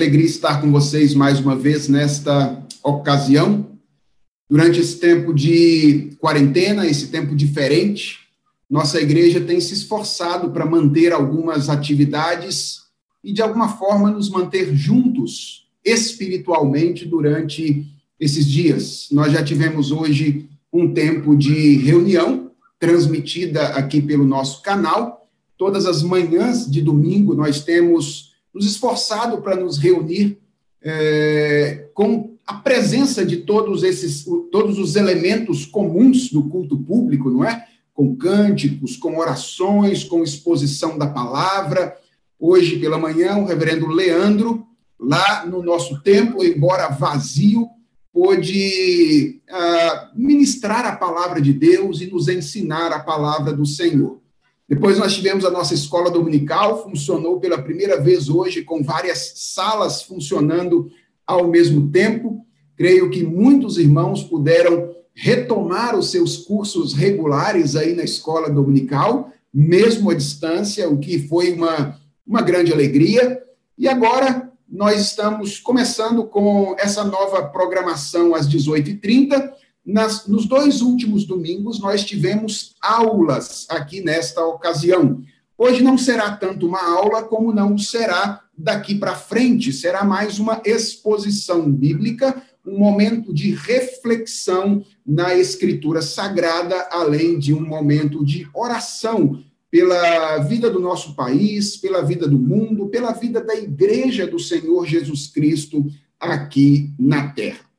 alegria estar com vocês mais uma vez nesta ocasião. Durante esse tempo de quarentena, esse tempo diferente, nossa igreja tem se esforçado para manter algumas atividades e, de alguma forma, nos manter juntos espiritualmente durante esses dias. Nós já tivemos hoje um tempo de reunião transmitida aqui pelo nosso canal. Todas as manhãs de domingo nós temos nos esforçado para nos reunir é, com a presença de todos esses, todos os elementos comuns do culto público, não é? Com cânticos, com orações, com exposição da palavra. Hoje pela manhã, o reverendo Leandro, lá no nosso templo, embora vazio, pôde uh, ministrar a palavra de Deus e nos ensinar a palavra do Senhor. Depois nós tivemos a nossa escola dominical, funcionou pela primeira vez hoje com várias salas funcionando ao mesmo tempo. Creio que muitos irmãos puderam retomar os seus cursos regulares aí na escola dominical, mesmo à distância, o que foi uma, uma grande alegria. E agora nós estamos começando com essa nova programação às 18h30 nas, nos dois últimos domingos, nós tivemos aulas aqui nesta ocasião. Hoje não será tanto uma aula como não será daqui para frente, será mais uma exposição bíblica, um momento de reflexão na Escritura Sagrada, além de um momento de oração pela vida do nosso país, pela vida do mundo, pela vida da Igreja do Senhor Jesus Cristo aqui na Terra.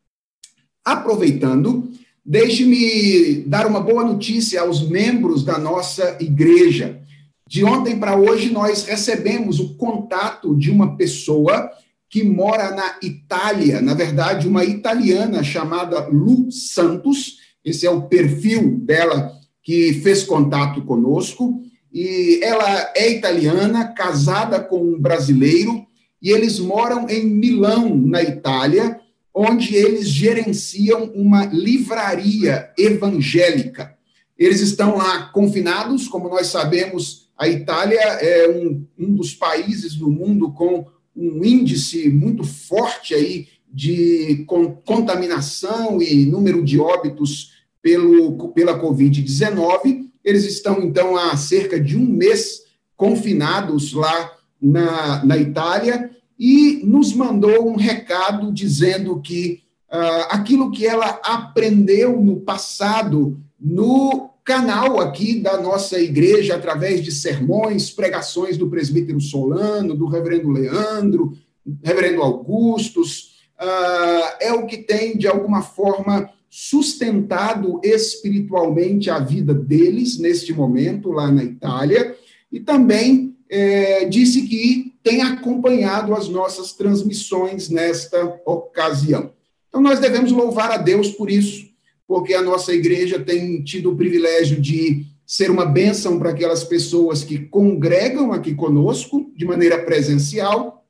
Aproveitando, deixe-me dar uma boa notícia aos membros da nossa igreja. De ontem para hoje, nós recebemos o contato de uma pessoa que mora na Itália, na verdade, uma italiana chamada Lu Santos. Esse é o perfil dela que fez contato conosco. E ela é italiana, casada com um brasileiro, e eles moram em Milão, na Itália onde eles gerenciam uma livraria evangélica. Eles estão lá confinados, como nós sabemos, a Itália é um, um dos países do mundo com um índice muito forte aí de contaminação e número de óbitos pelo, pela Covid-19. Eles estão, então, há cerca de um mês confinados lá na, na Itália e nos mandou um recado dizendo que uh, aquilo que ela aprendeu no passado, no canal aqui da nossa igreja, através de sermões, pregações do presbítero Solano, do reverendo Leandro, reverendo Augustus, uh, é o que tem, de alguma forma, sustentado espiritualmente a vida deles neste momento lá na Itália, e também é, disse que tem acompanhado as nossas transmissões nesta ocasião. Então, nós devemos louvar a Deus por isso, porque a nossa igreja tem tido o privilégio de ser uma bênção para aquelas pessoas que congregam aqui conosco de maneira presencial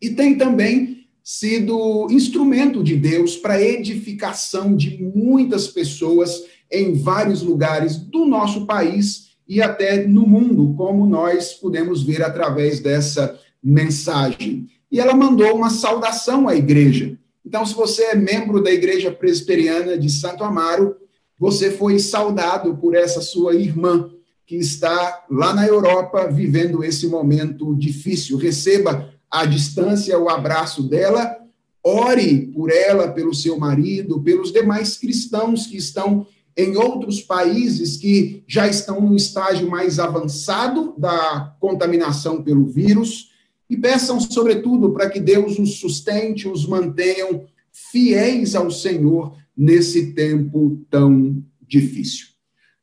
e tem também sido instrumento de Deus para edificação de muitas pessoas em vários lugares do nosso país e até no mundo, como nós podemos ver através dessa mensagem. E ela mandou uma saudação à igreja. Então, se você é membro da Igreja Presbiteriana de Santo Amaro, você foi saudado por essa sua irmã que está lá na Europa vivendo esse momento difícil. Receba à distância o abraço dela, ore por ela, pelo seu marido, pelos demais cristãos que estão em outros países que já estão no estágio mais avançado da contaminação pelo vírus e peçam, sobretudo, para que Deus os sustente, os mantenham fiéis ao Senhor nesse tempo tão difícil.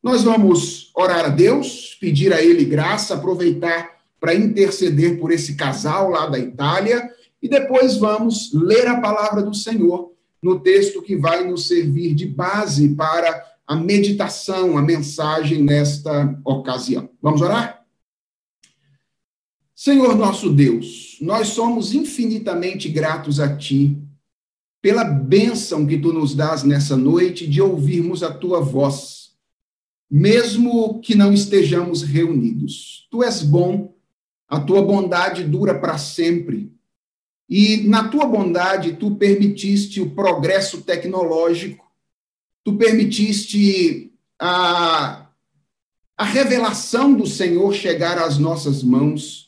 Nós vamos orar a Deus, pedir a Ele graça, aproveitar para interceder por esse casal lá da Itália e depois vamos ler a palavra do Senhor no texto que vai nos servir de base para a meditação, a mensagem nesta ocasião. Vamos orar? Senhor nosso Deus, nós somos infinitamente gratos a Ti pela bênção que Tu nos dás nessa noite de ouvirmos a Tua voz, mesmo que não estejamos reunidos. Tu és bom, a Tua bondade dura para sempre. E na tua bondade, tu permitiste o progresso tecnológico, tu permitiste a, a revelação do Senhor chegar às nossas mãos.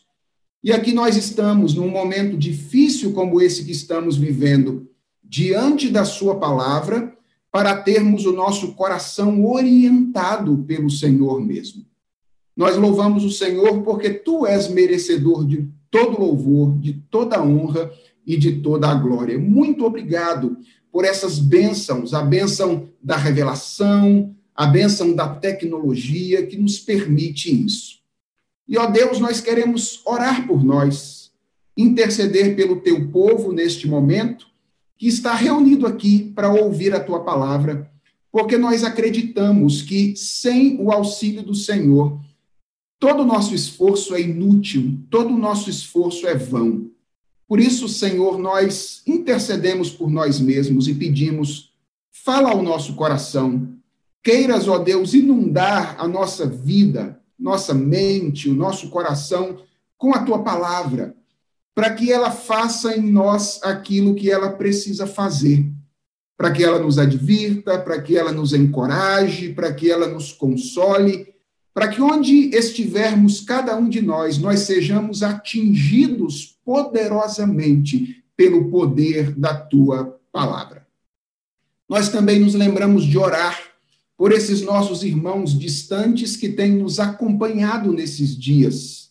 E aqui nós estamos num momento difícil como esse que estamos vivendo, diante da Sua palavra, para termos o nosso coração orientado pelo Senhor mesmo. Nós louvamos o Senhor porque tu és merecedor de todo louvor, de toda honra e de toda a glória. Muito obrigado por essas bênçãos, a bênção da revelação, a bênção da tecnologia que nos permite isso. E, ó Deus, nós queremos orar por nós, interceder pelo teu povo neste momento, que está reunido aqui para ouvir a tua palavra, porque nós acreditamos que sem o auxílio do Senhor, todo o nosso esforço é inútil, todo o nosso esforço é vão. Por isso, Senhor, nós intercedemos por nós mesmos e pedimos, fala ao nosso coração. Queiras, ó Deus, inundar a nossa vida, nossa mente, o nosso coração com a tua palavra, para que ela faça em nós aquilo que ela precisa fazer, para que ela nos advirta, para que ela nos encoraje, para que ela nos console, para que onde estivermos cada um de nós, nós sejamos atingidos poderosamente pelo poder da tua palavra. Nós também nos lembramos de orar por esses nossos irmãos distantes que têm nos acompanhado nesses dias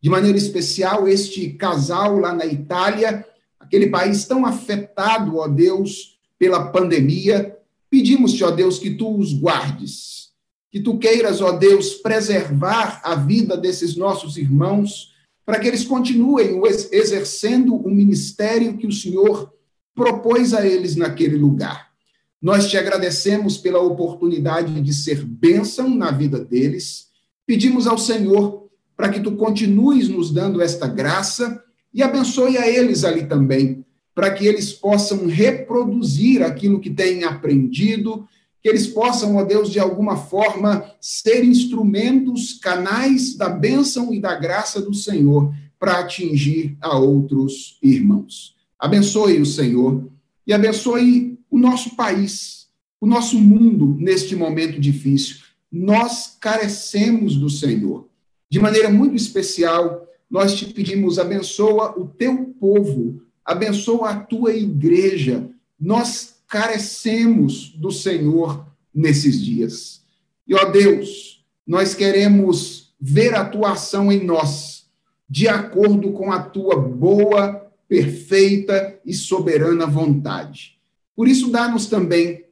de maneira especial, este casal lá na Itália, aquele país tão afetado, ó Deus, pela pandemia. Pedimos-te, ó Deus, que tu os guardes, que tu queiras, ó Deus, preservar a vida desses nossos irmãos, para que eles continuem exercendo o ministério que o Senhor propôs a eles naquele lugar. Nós te agradecemos pela oportunidade de ser bênção na vida deles. Pedimos ao Senhor para que tu continues nos dando esta graça e abençoe a eles ali também, para que eles possam reproduzir aquilo que têm aprendido, que eles possam, ó Deus, de alguma forma ser instrumentos, canais da bênção e da graça do Senhor para atingir a outros irmãos. Abençoe o Senhor e abençoe o nosso país, o nosso mundo neste momento difícil. Nós carecemos do Senhor. De maneira muito especial, nós te pedimos, abençoa o teu povo, abençoa a tua igreja. Nós carecemos do Senhor nesses dias. E, ó Deus, nós queremos ver a tua ação em nós, de acordo com a tua boa, perfeita e soberana vontade. Por isso, dá-nos também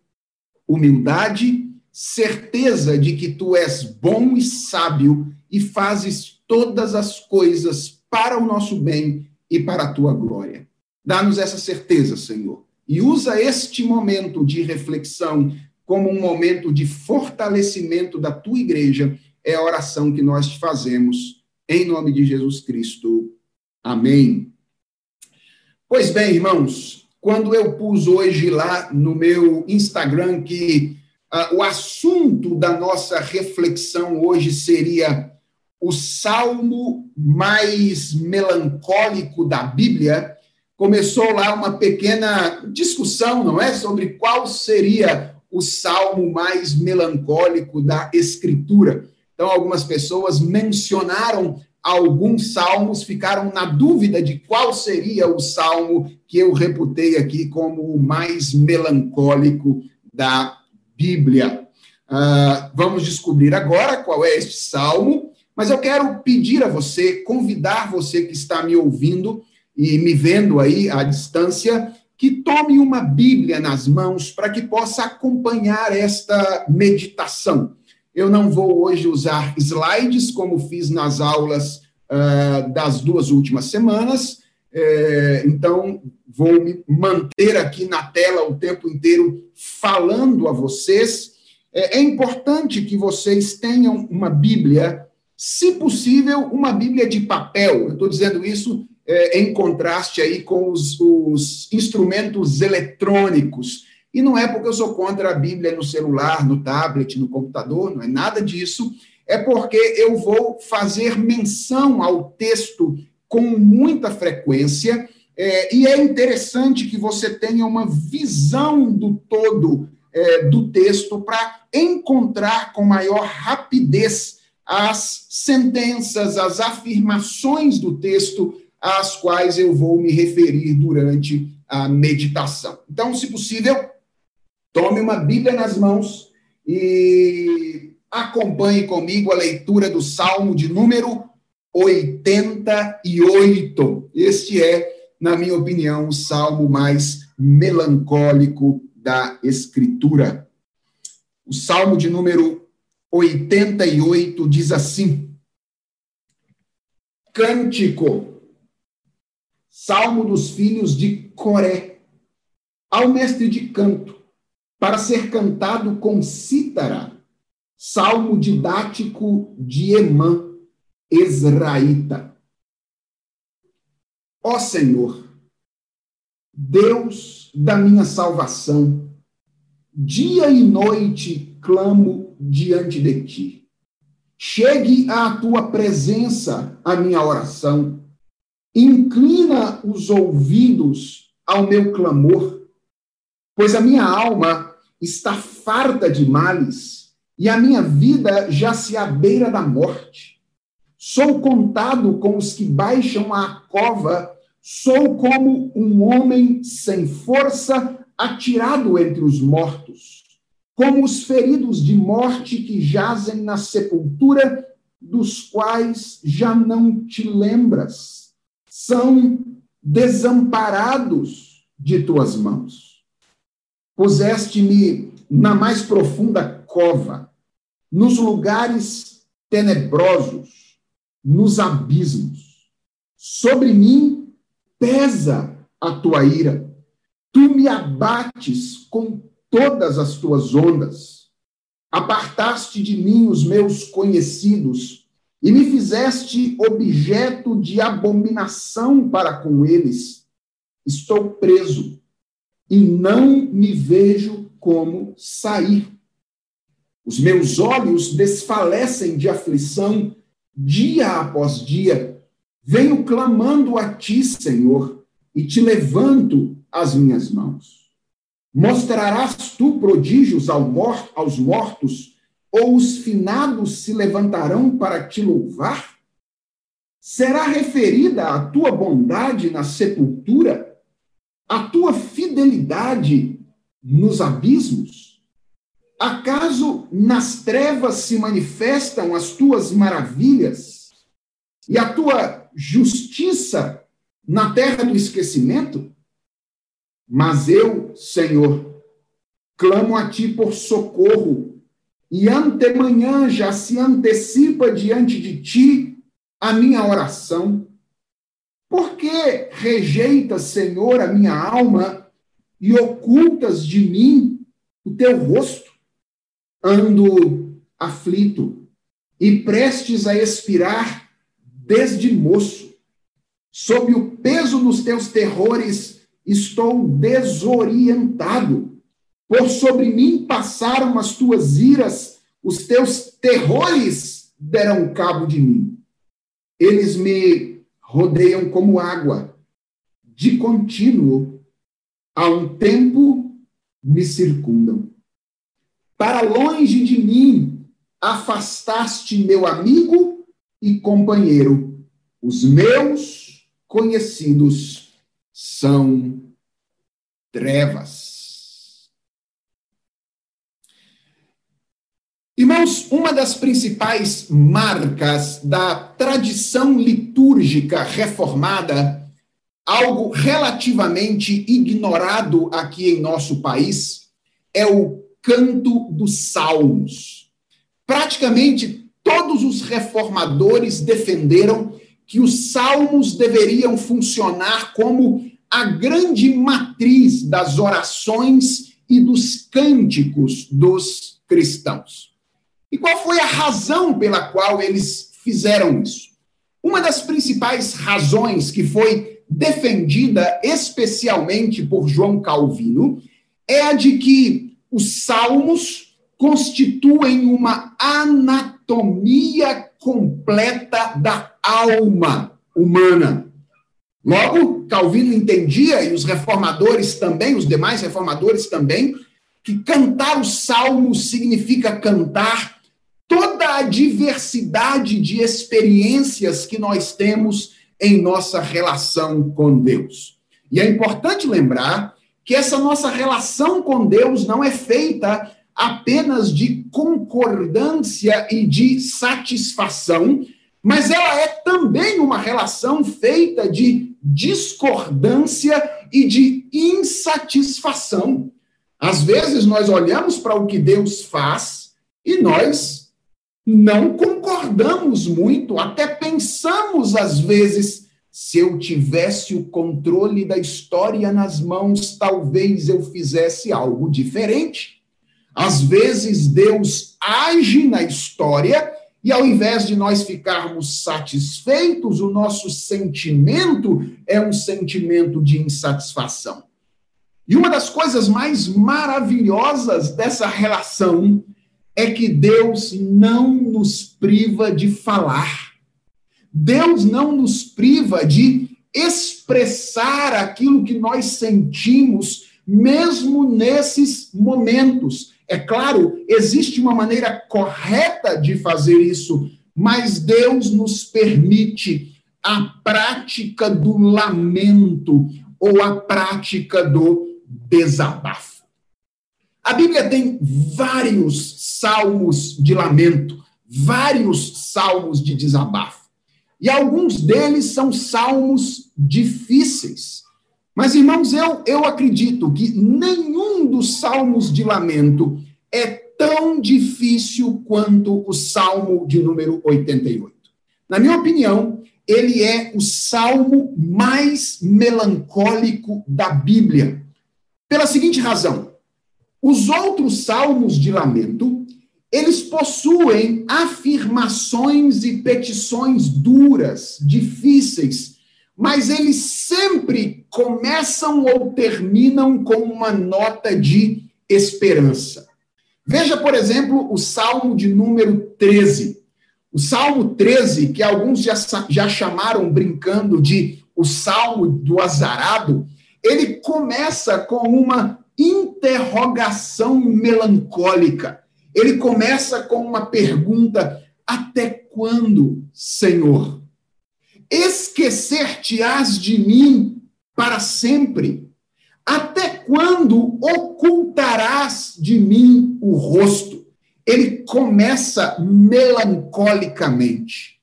humildade, certeza de que tu és bom e sábio e fazes todas as coisas para o nosso bem e para a tua glória. Dá-nos essa certeza, Senhor, e usa este momento de reflexão como um momento de fortalecimento da tua igreja. É a oração que nós fazemos, em nome de Jesus Cristo. Amém. Pois bem, irmãos, quando eu pus hoje lá no meu Instagram que uh, o assunto da nossa reflexão hoje seria o salmo mais melancólico da Bíblia, começou lá uma pequena discussão, não é? Sobre qual seria o salmo mais melancólico da Escritura. Então, algumas pessoas mencionaram alguns salmos, ficaram na dúvida de qual seria o salmo que eu reputei aqui como o mais melancólico da Bíblia. Uh, vamos descobrir agora qual é este salmo mas eu quero pedir a você, convidar você que está me ouvindo e me vendo aí à distância, que tome uma Bíblia nas mãos para que possa acompanhar esta meditação. Eu não vou hoje usar slides, como fiz nas aulas uh, das duas últimas semanas, é, então vou me manter aqui na tela o tempo inteiro falando a vocês. É, é importante que vocês tenham uma Bíblia se possível, uma Bíblia de papel. Eu estou dizendo isso é, em contraste aí com os, os, instrumentos eletrônicos. E não é porque eu sou contra a Bíblia no celular, no tablet, no computador, não é nada disso. É porque eu vou fazer menção ao texto com muita frequência, É, e é interessante que você tenha uma visão do todo é, do texto para encontrar com maior rapidez as sentenças, as afirmações do texto às quais eu vou me referir durante a meditação. Então, se possível, tome uma Bíblia nas mãos e acompanhe comigo a leitura do Salmo de número 88. Este é, na minha opinião, o salmo mais melancólico da Escritura. O salmo de número 88 diz assim: Cântico Salmo dos filhos de Coré, ao mestre de canto, para ser cantado com cítara, salmo didático de Emã, Ezraíta. Ó Senhor, Deus da minha salvação, dia e noite clamo diante de ti. Chegue à tua presença a minha oração Inclina os ouvidos ao meu clamor, pois a minha alma está farta de males e a minha vida já se à beira da morte. Sou contado com os que baixam à cova, sou como um homem sem força atirado entre os mortos, como os feridos de morte que jazem na sepultura, dos quais já não te lembras são desamparados de tuas mãos. Puseste-me na mais profunda cova, nos lugares tenebrosos, nos abismos. Sobre mim pesa a tua ira. Tu me abates com todas as tuas ondas. Apartaste de mim os meus conhecidos e me fizeste objeto de abominação para com eles. Estou preso e não me vejo como sair. Os meus olhos desfalecem de aflição dia após dia. Venho clamando a ti, Senhor, e te levanto as minhas mãos. Mostrarás tu prodígios aos mortos ou os finados se levantarão para te louvar? Será referida a tua bondade na sepultura, a tua fidelidade nos abismos? Acaso nas trevas se manifestam as tuas maravilhas e a tua justiça na terra do esquecimento? Mas eu, Senhor, clamo a ti por socorro e antemanhã já se antecipa diante de ti a minha oração. Por que rejeitas, Senhor, a minha alma e ocultas de mim o teu rosto? Ando aflito e prestes a expirar desde moço. Sob o peso dos teus terrores, estou desorientado por sobre mim passaram as tuas iras, os teus terrores deram cabo de mim. Eles me rodeiam como água, de contínuo, a um tempo me circundam. Para longe de mim afastaste meu amigo e companheiro. Os meus conhecidos são trevas. Irmãos, uma das principais marcas da tradição litúrgica reformada, algo relativamente ignorado aqui em nosso país, é o canto dos salmos. Praticamente todos os reformadores defenderam que os salmos deveriam funcionar como a grande matriz das orações e dos cânticos dos cristãos. E qual foi a razão pela qual eles fizeram isso? Uma das principais razões que foi defendida especialmente por João Calvino é a de que os salmos constituem uma anatomia completa da alma humana. Logo, Calvino entendia, e os reformadores também, os demais reformadores também, que cantar os salmos significa cantar toda a diversidade de experiências que nós temos em nossa relação com Deus. E é importante lembrar que essa nossa relação com Deus não é feita apenas de concordância e de satisfação, mas ela é também uma relação feita de discordância e de insatisfação. Às vezes nós olhamos para o que Deus faz e nós não concordamos muito, até pensamos às vezes se eu tivesse o controle da história nas mãos, talvez eu fizesse algo diferente. Às vezes Deus age na história e ao invés de nós ficarmos satisfeitos, o nosso sentimento é um sentimento de insatisfação. E uma das coisas mais maravilhosas dessa relação é que Deus não nos priva de falar. Deus não nos priva de expressar aquilo que nós sentimos, mesmo nesses momentos. É claro, existe uma maneira correta de fazer isso, mas Deus nos permite a prática do lamento ou a prática do desabafo. A Bíblia tem vários salmos de lamento, vários salmos de desabafo. E alguns deles são salmos difíceis. Mas, irmãos, eu, eu acredito que nenhum dos salmos de lamento é tão difícil quanto o salmo de número 88. Na minha opinião, ele é o salmo mais melancólico da Bíblia. Pela seguinte razão: os outros salmos de lamento, eles possuem afirmações e petições duras, difíceis, mas eles sempre começam ou terminam com uma nota de esperança. Veja, por exemplo, o Salmo de número 13. O Salmo 13, que alguns já, já chamaram brincando de o Salmo do Azarado, ele começa com uma interrogação melancólica. Ele começa com uma pergunta: Até quando, Senhor? Esquecer-te-ás de mim para sempre? Até quando ocultarás de mim o rosto? Ele começa melancolicamente.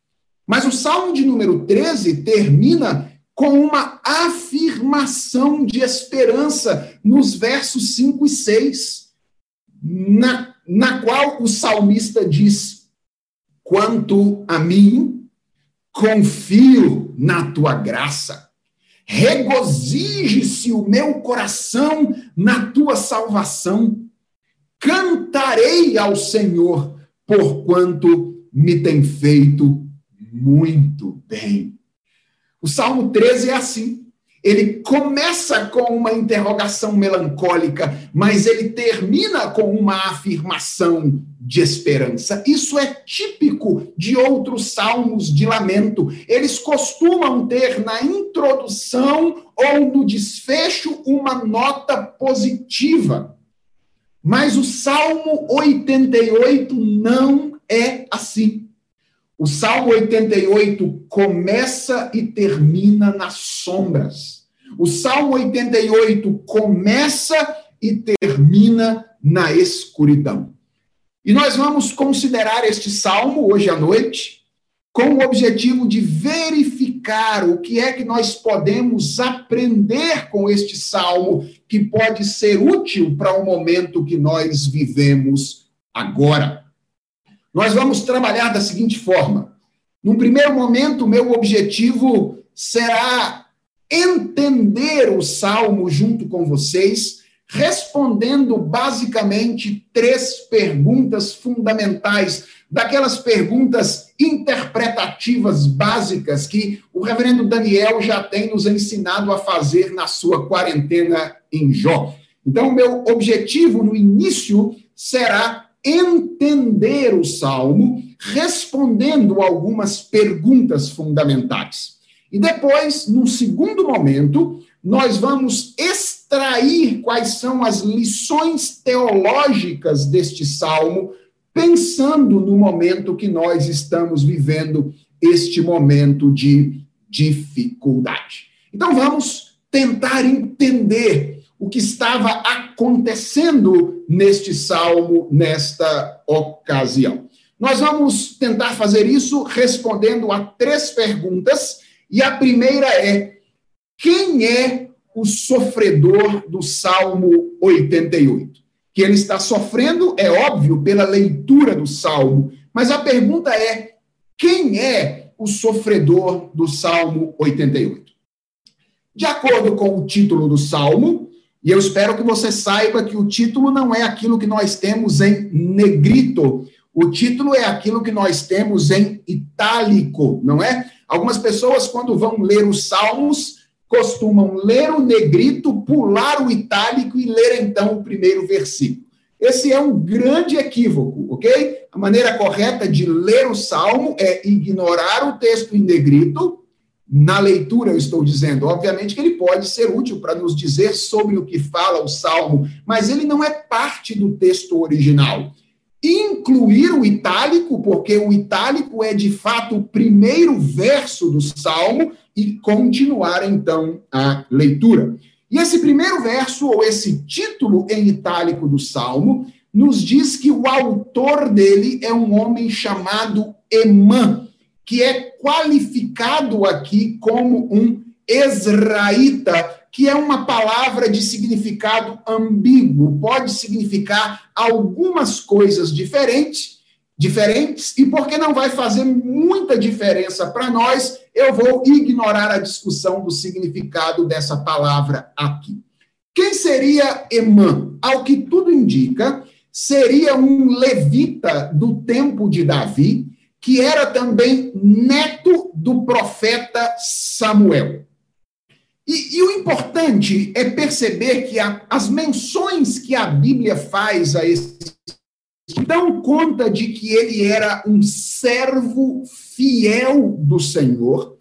Mas o Salmo de número 13 termina com uma afirmação de esperança nos versos 5 e 6, na, na qual o salmista diz: Quanto a mim, confio na tua graça, regozije-se o meu coração na tua salvação, cantarei ao Senhor, porquanto me tem feito muito bem. O Salmo 13 é assim. Ele começa com uma interrogação melancólica, mas ele termina com uma afirmação de esperança. Isso é típico de outros salmos de lamento. Eles costumam ter na introdução ou no desfecho uma nota positiva. Mas o Salmo 88 não é assim. O Salmo 88 começa e termina nas sombras. O Salmo 88 começa e termina na escuridão. E nós vamos considerar este salmo hoje à noite com o objetivo de verificar o que é que nós podemos aprender com este salmo que pode ser útil para o momento que nós vivemos agora. Nós vamos trabalhar da seguinte forma. Num primeiro momento, meu objetivo será entender o salmo junto com vocês, respondendo basicamente três perguntas fundamentais, daquelas perguntas interpretativas básicas que o reverendo Daniel já tem nos ensinado a fazer na sua quarentena em Jó. Então, meu objetivo no início será entender o salmo respondendo algumas perguntas fundamentais. E depois, num segundo momento, nós vamos extrair quais são as lições teológicas deste salmo, pensando no momento que nós estamos vivendo, este momento de dificuldade. Então vamos tentar entender o que estava acontecendo neste salmo, nesta ocasião. Nós vamos tentar fazer isso respondendo a três perguntas, e a primeira é: quem é o sofredor do Salmo 88? Que ele está sofrendo, é óbvio, pela leitura do Salmo, mas a pergunta é: quem é o sofredor do Salmo 88? De acordo com o título do Salmo, e eu espero que você saiba que o título não é aquilo que nós temos em negrito, o título é aquilo que nós temos em itálico, não é? Algumas pessoas, quando vão ler os Salmos, costumam ler o negrito, pular o itálico e ler então o primeiro versículo. Esse é um grande equívoco, ok? A maneira correta de ler o salmo é ignorar o texto em negrito na leitura, eu estou dizendo, obviamente que ele pode ser útil para nos dizer sobre o que fala o salmo, mas ele não é parte do texto original. Incluir o itálico, porque o itálico é de fato o primeiro verso do salmo, e continuar então a leitura. E esse primeiro verso, ou esse título em itálico do salmo, nos diz que o autor dele é um homem chamado Emã que é qualificado aqui como um Ezraíta, que é uma palavra de significado ambíguo, pode significar algumas coisas diferentes, diferentes, e porque não vai fazer muita diferença para nós, eu vou ignorar a discussão do significado dessa palavra aqui. Quem seria Emã? Ao que tudo indica, seria um levita do tempo de Davi, que era também neto do profeta Samuel. E, e o importante é perceber que a, as menções que a Bíblia faz a esse dão conta de que ele era um servo fiel do Senhor,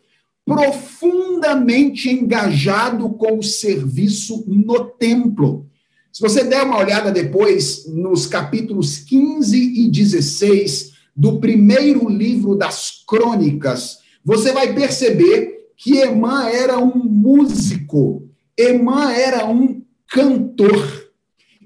profundamente engajado com o serviço no templo. Se você der uma olhada depois nos capítulos 15 e 16 do primeiro livro das crônicas, você vai perceber que Emã era um músico, Emã era um cantor.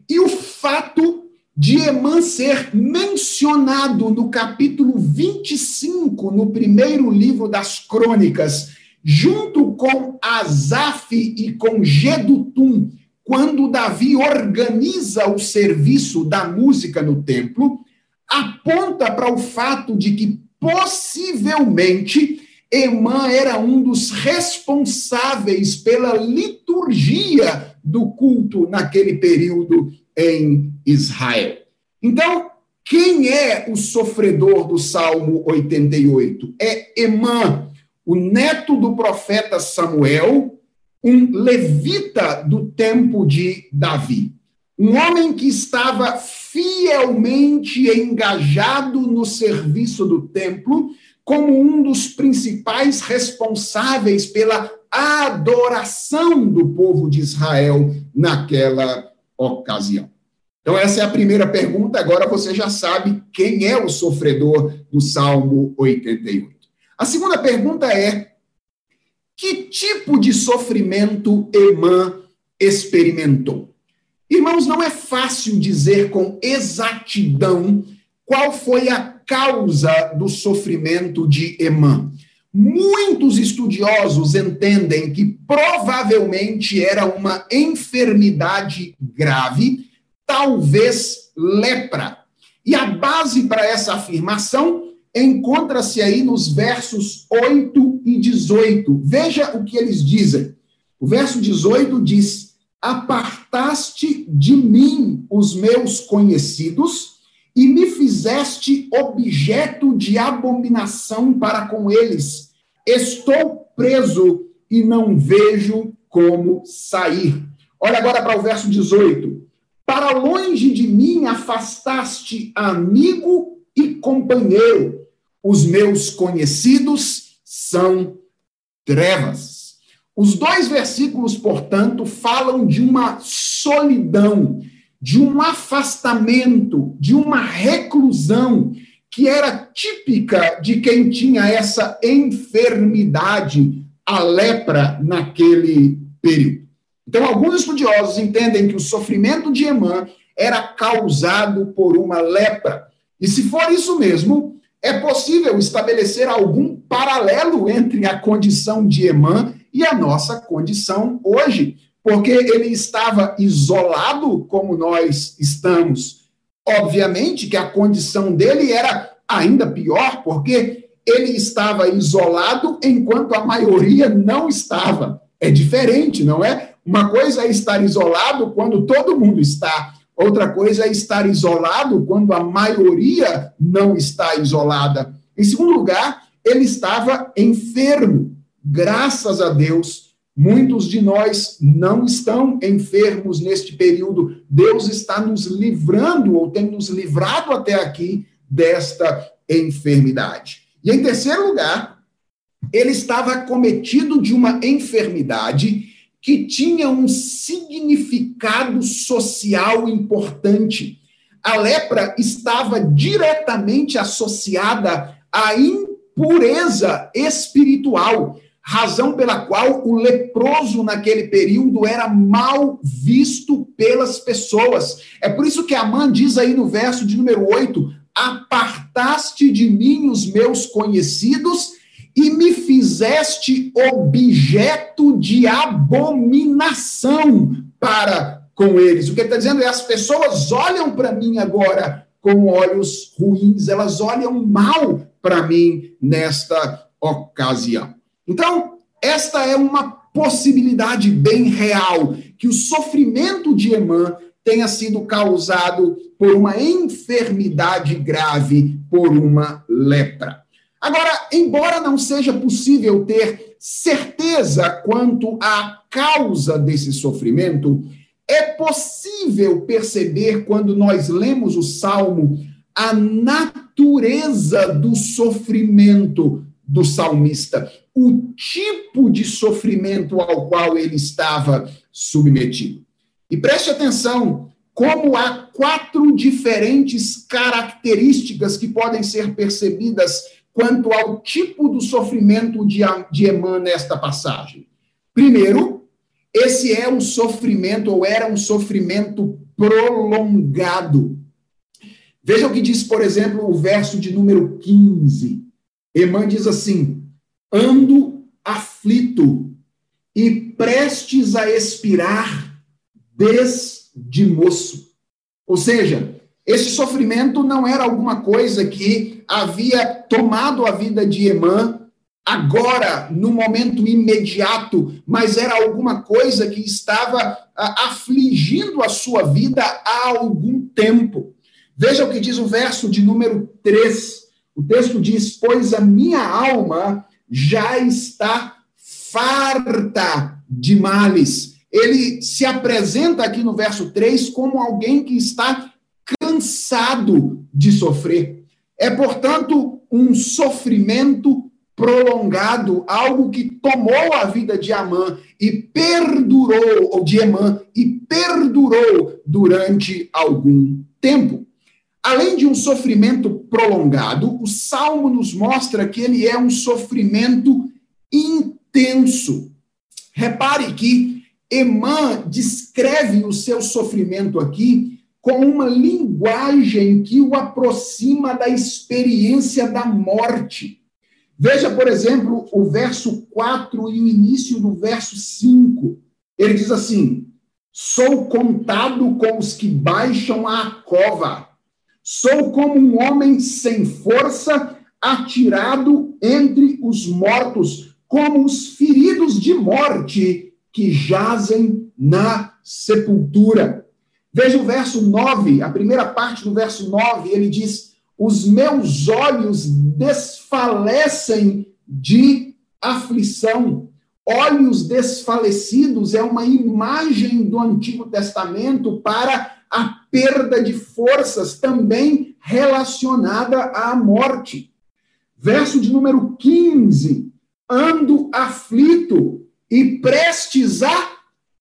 E o fato de Emã ser mencionado no capítulo 25, no primeiro livro das crônicas, junto com Asaf e com Gedutum, quando Davi organiza o serviço da música no templo, aponta para o fato de que possivelmente Emã era um dos responsáveis pela liturgia do culto naquele período em Israel. Então, quem é o sofredor do Salmo 88? É Emã, o neto do profeta Samuel, um levita do tempo de Davi. Um homem que estava fielmente engajado no serviço do templo, como um dos principais responsáveis pela adoração do povo de Israel naquela ocasião. Então, essa é a primeira pergunta. Agora você já sabe quem é o sofredor do Salmo 88. A segunda pergunta é: que tipo de sofrimento Emã experimentou? Irmãos, não é fácil dizer com exatidão qual foi a causa do sofrimento de Emã. Muitos estudiosos entendem que provavelmente era uma enfermidade grave, talvez lepra. E a base para essa afirmação encontra-se aí nos versos 8 e 18. Veja o que eles dizem. O verso 18 diz: apartaste de mim os meus conhecidos e me fizeste objeto de abominação para com eles. Estou preso e não vejo como sair. Olha agora para o verso 18. Para longe de mim afastaste amigo e companheiro. Os meus conhecidos são trevas. Os dois versículos, portanto, falam de uma solidão, de um afastamento, de uma reclusão que era típica de quem tinha essa enfermidade, a lepra, naquele período. Então, alguns estudiosos entendem que o sofrimento de Emã era causado por uma lepra. E se for isso mesmo, é possível estabelecer algum paralelo entre a condição de Emã e a nossa condição hoje, porque ele estava isolado como nós estamos. Obviamente que a condição dele era ainda pior, porque ele estava isolado enquanto a maioria não estava. É diferente, não é? Uma coisa é estar isolado quando todo mundo está. Outra coisa é estar isolado quando a maioria não está isolada. Em segundo lugar, ele estava enfermo. Graças a Deus, muitos de nós não estão enfermos neste período. Deus está nos livrando, ou tem nos livrado até aqui, desta enfermidade. E em terceiro lugar, ele estava cometido de uma enfermidade que tinha um significado social importante. A lepra estava diretamente associada à impureza espiritual, razão pela qual o leproso naquele período era mal visto pelas pessoas. É por isso que Amã diz aí no verso de número 8: Apartaste de mim os meus conhecidos e me fizeste objeto de abominação para com eles. O que ele está dizendo é: as pessoas olham para mim agora com olhos ruins, elas olham mal para mim nesta ocasião. Então, esta é uma possibilidade bem real que o sofrimento de Emã tenha sido causado por uma enfermidade grave, por uma lepra. Agora, embora não seja possível ter certeza quanto à causa desse sofrimento, é possível perceber, quando nós lemos o salmo, a natureza do sofrimento do salmista, o tipo de sofrimento ao qual ele estava submetido. E preste atenção, como há quatro diferentes características que podem ser percebidas quanto ao tipo do sofrimento de, de Emã nesta passagem. Primeiro, esse é um sofrimento, ou era um sofrimento prolongado. Veja o que diz, por exemplo, o verso de número 15. Emã diz assim: Ando aflito e prestes a expirar desde moço. Ou seja, esse sofrimento não era alguma coisa que havia tomado a vida de Emã agora, no momento imediato, mas era alguma coisa que estava afligindo a sua vida há algum tempo. Veja o que diz o verso de número 3. O texto diz: Pois a minha alma já está farta de males. Ele se apresenta aqui no verso 3 como alguém que está cansado de sofrer. É, portanto, um sofrimento prolongado, algo que tomou a vida de Amã e perdurou, ou de Emã, e perdurou durante algum tempo. Além de um sofrimento prolongado, o Salmo nos mostra que ele é um sofrimento intenso. Repare que Emã descreve o seu sofrimento aqui com uma linguagem que o aproxima da experiência da morte. Veja, por exemplo, o verso 4 e o início do verso 5. Ele diz assim: Sou contado com os que baixam a cova, sou como um homem sem força, atirado entre os mortos, como os feridos de morte que jazem na sepultura. Veja o verso 9, a primeira parte do verso 9, ele diz: Os meus olhos desfalecem de aflição. Olhos desfalecidos é uma imagem do Antigo Testamento para a perda de forças, também relacionada à morte. Verso de número 15: ando aflito e prestes a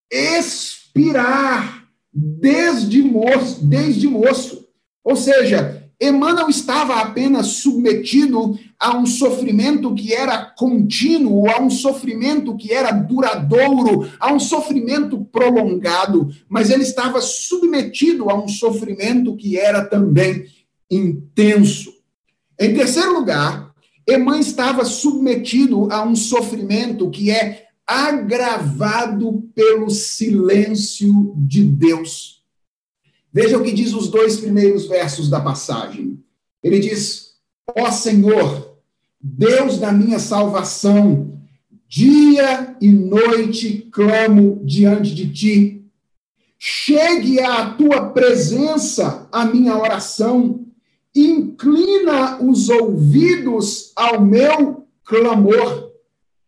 expirar desde moço, desde moço. Ou seja, Emmanuel estava apenas submetido a um sofrimento que era contínuo, a um sofrimento que era duradouro, a um sofrimento prolongado, mas ele estava submetido a um sofrimento que era também intenso. Em terceiro lugar, Emmanuel estava submetido a um sofrimento que é agravado pelo silêncio de Deus. Veja o que diz os dois primeiros versos da passagem. Ele diz: Ó Senhor, Deus da minha salvação, dia e noite clamo diante de ti. Chegue à tua presença a minha oração, inclina os ouvidos ao meu clamor.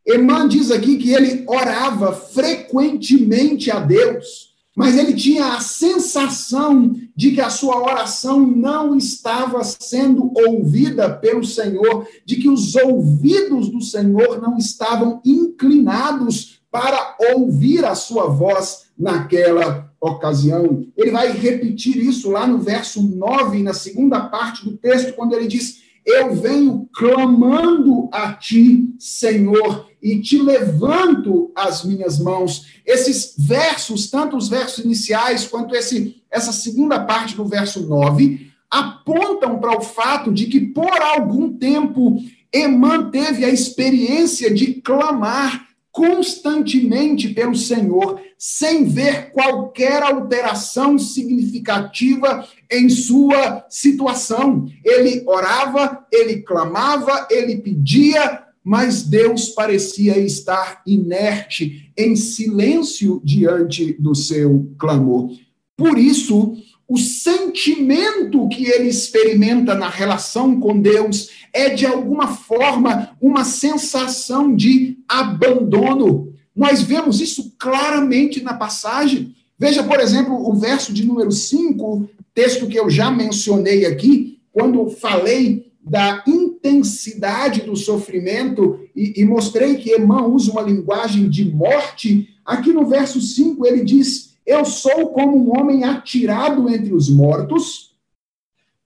Emã diz aqui que ele orava frequentemente a Deus mas ele tinha a sensação de que a sua oração não estava sendo ouvida pelo Senhor, de que os ouvidos do Senhor não estavam inclinados para ouvir a sua voz naquela ocasião. Ele vai repetir isso lá no verso 9, na segunda parte do texto, quando ele diz: Eu venho clamando a ti, Senhor, e te levanto as minhas mãos. Esses versos, tanto os versos iniciais quanto esse, essa segunda parte do verso 9, apontam para o fato de que por algum tempo Emã teve a experiência de clamar constantemente pelo Senhor, sem ver qualquer alteração significativa em sua situação. Ele orava, ele clamava, ele pedia, mas Deus parecia estar inerte, em silêncio diante do seu clamor. Por isso, o sentimento que ele experimenta na relação com Deus é, de alguma forma, uma sensação de abandono. Nós vemos isso claramente na passagem. Veja, por exemplo, o verso de número 5, texto que eu já mencionei aqui, quando falei da intensidade do sofrimento e, e mostrei que Emã usa uma linguagem de morte, aqui no verso 5 ele diz: Eu sou como um homem atirado entre os mortos,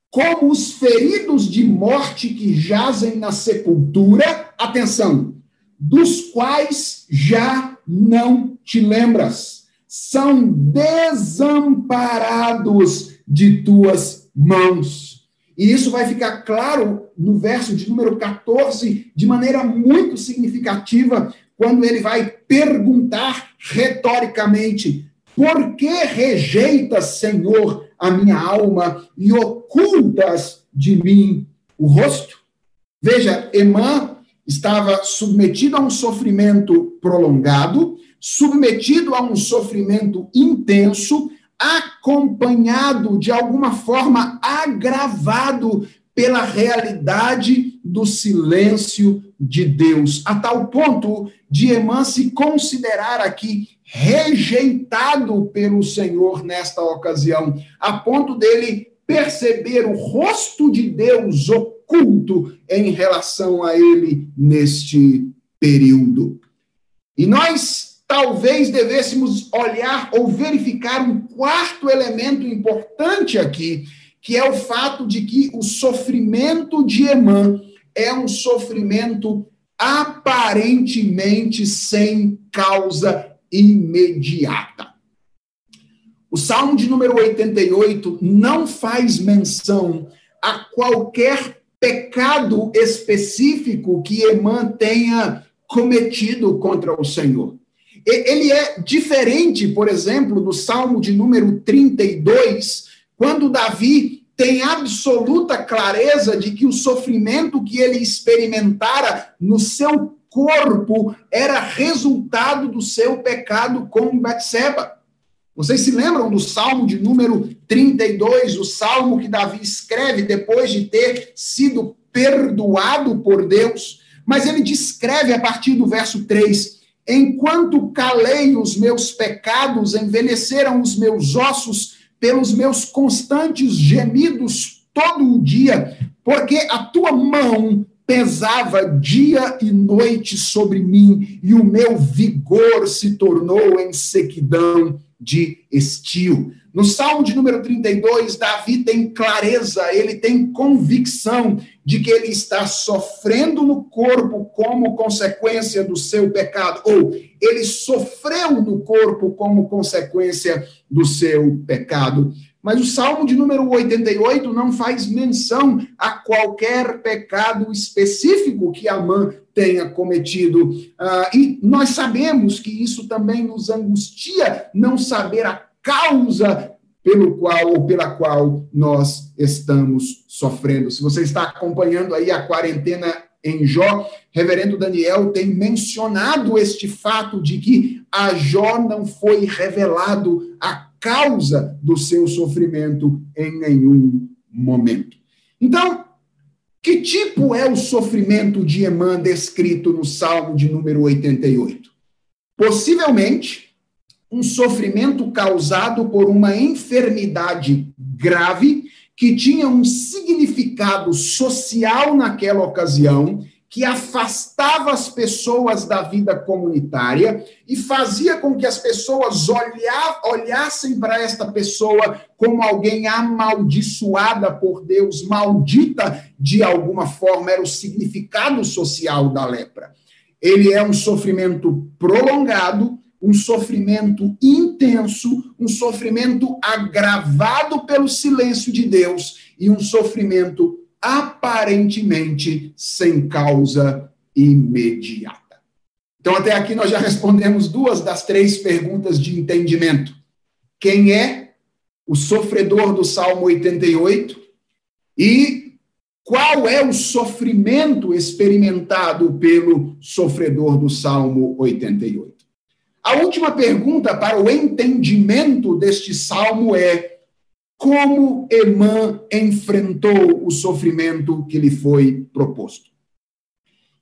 como os feridos de morte que jazem na sepultura, atenção, dos quais já não te lembras, são desamparados de tuas mãos. E isso vai ficar claro no verso de número 14, de maneira muito significativa, quando ele vai perguntar retoricamente: Por que rejeitas, Senhor, a minha alma e ocultas de mim o rosto? Veja, Emã estava submetido a um sofrimento prolongado, submetido a um sofrimento intenso, acompanhado, de alguma forma agravado pela realidade do silêncio de Deus, a tal ponto de Emã se considerar aqui rejeitado pelo Senhor nesta ocasião, a ponto dele perceber o rosto de Deus oculto em relação a ele neste período. E nós talvez devêssemos olhar ou verificar um quarto elemento importante aqui, que é o fato de que o sofrimento de Emã é um sofrimento aparentemente sem causa imediata. O Salmo de número 88 não faz menção a qualquer pecado específico que Emã tenha cometido contra o Senhor ele é diferente, por exemplo, do Salmo de número 32, quando Davi tem absoluta clareza de que o sofrimento que ele experimentara no seu corpo era resultado do seu pecado com Batseba. Vocês se lembram do Salmo de número 32, o salmo que Davi escreve depois de ter sido perdoado por Deus? Mas ele descreve a partir do verso 3: Enquanto calei os meus pecados, envelheceram os meus ossos pelos meus constantes gemidos todo o dia, porque a tua mão pesava dia e noite sobre mim, e o meu vigor se tornou em sequidão de estio. No Salmo de número 32, Davi tem clareza, ele tem convicção de que ele está sofrendo no corpo como consequência do seu pecado, ou ele sofreu no corpo como consequência do seu pecado. Mas o Salmo de número 88 não faz menção a qualquer pecado específico que Amã tenha cometido. Uh, e nós sabemos que isso também nos angustia, não saber a causa pelo qual ou pela qual nós estamos sofrendo. Se você está acompanhando aí a quarentena em Jó, reverendo Daniel tem mencionado este fato de que a Jó não foi revelado a causa do seu sofrimento em nenhum momento. Então, que tipo é o sofrimento de Emã descrito no Salmo de número 88? Possivelmente um sofrimento causado por uma enfermidade grave que tinha um significado social naquela ocasião, que afastava as pessoas da vida comunitária e fazia com que as pessoas olhassem para esta pessoa como alguém amaldiçoada por Deus, maldita de alguma forma, era o significado social da lepra. Ele é um sofrimento prolongado, um sofrimento intenso, um sofrimento agravado pelo silêncio de Deus e um sofrimento aparentemente sem causa imediata. Então, até aqui nós já respondemos duas das três perguntas de entendimento. Quem é o sofredor do Salmo 88 e qual é o sofrimento experimentado pelo sofredor do Salmo 88? A última pergunta para o entendimento deste salmo é: como Emã enfrentou o sofrimento que lhe foi proposto?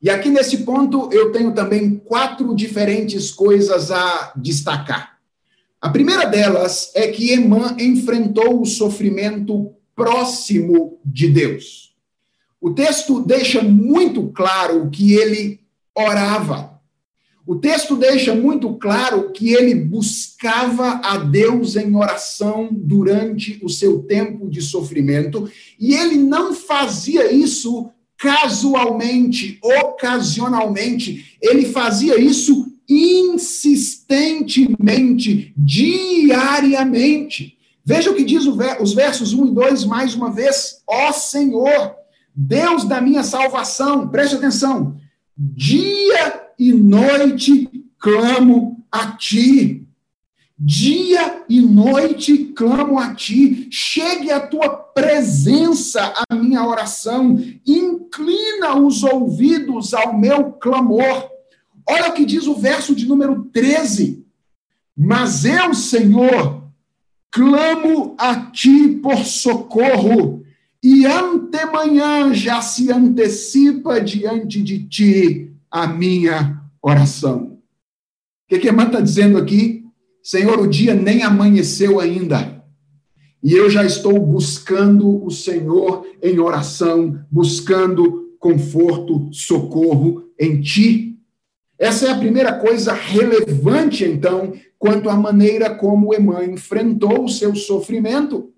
E aqui nesse ponto eu tenho também quatro diferentes coisas a destacar. A primeira delas é que Emã enfrentou o sofrimento próximo de Deus. O texto deixa muito claro que ele orava. O texto deixa muito claro que ele buscava a Deus em oração durante o seu tempo de sofrimento, e ele não fazia isso casualmente, ocasionalmente, ele fazia isso insistentemente, diariamente. Veja o que diz os versos 1 e 2 mais uma vez. Ó Senhor, Deus da minha salvação, preste atenção, dia e noite clamo a ti. Dia e noite clamo a ti. Chegue a tua presença a minha oração. Inclina os ouvidos ao meu clamor. Olha o que diz o verso de número 13. Mas eu, Senhor, clamo a ti por socorro, e antemanhã já se antecipa diante de ti a minha oração. O que, que Emã está dizendo aqui? Senhor, o dia nem amanheceu ainda. E eu já estou buscando o Senhor em oração, buscando conforto, socorro em ti. Essa é a primeira coisa relevante, então, quanto à maneira como Emã enfrentou o seu sofrimento.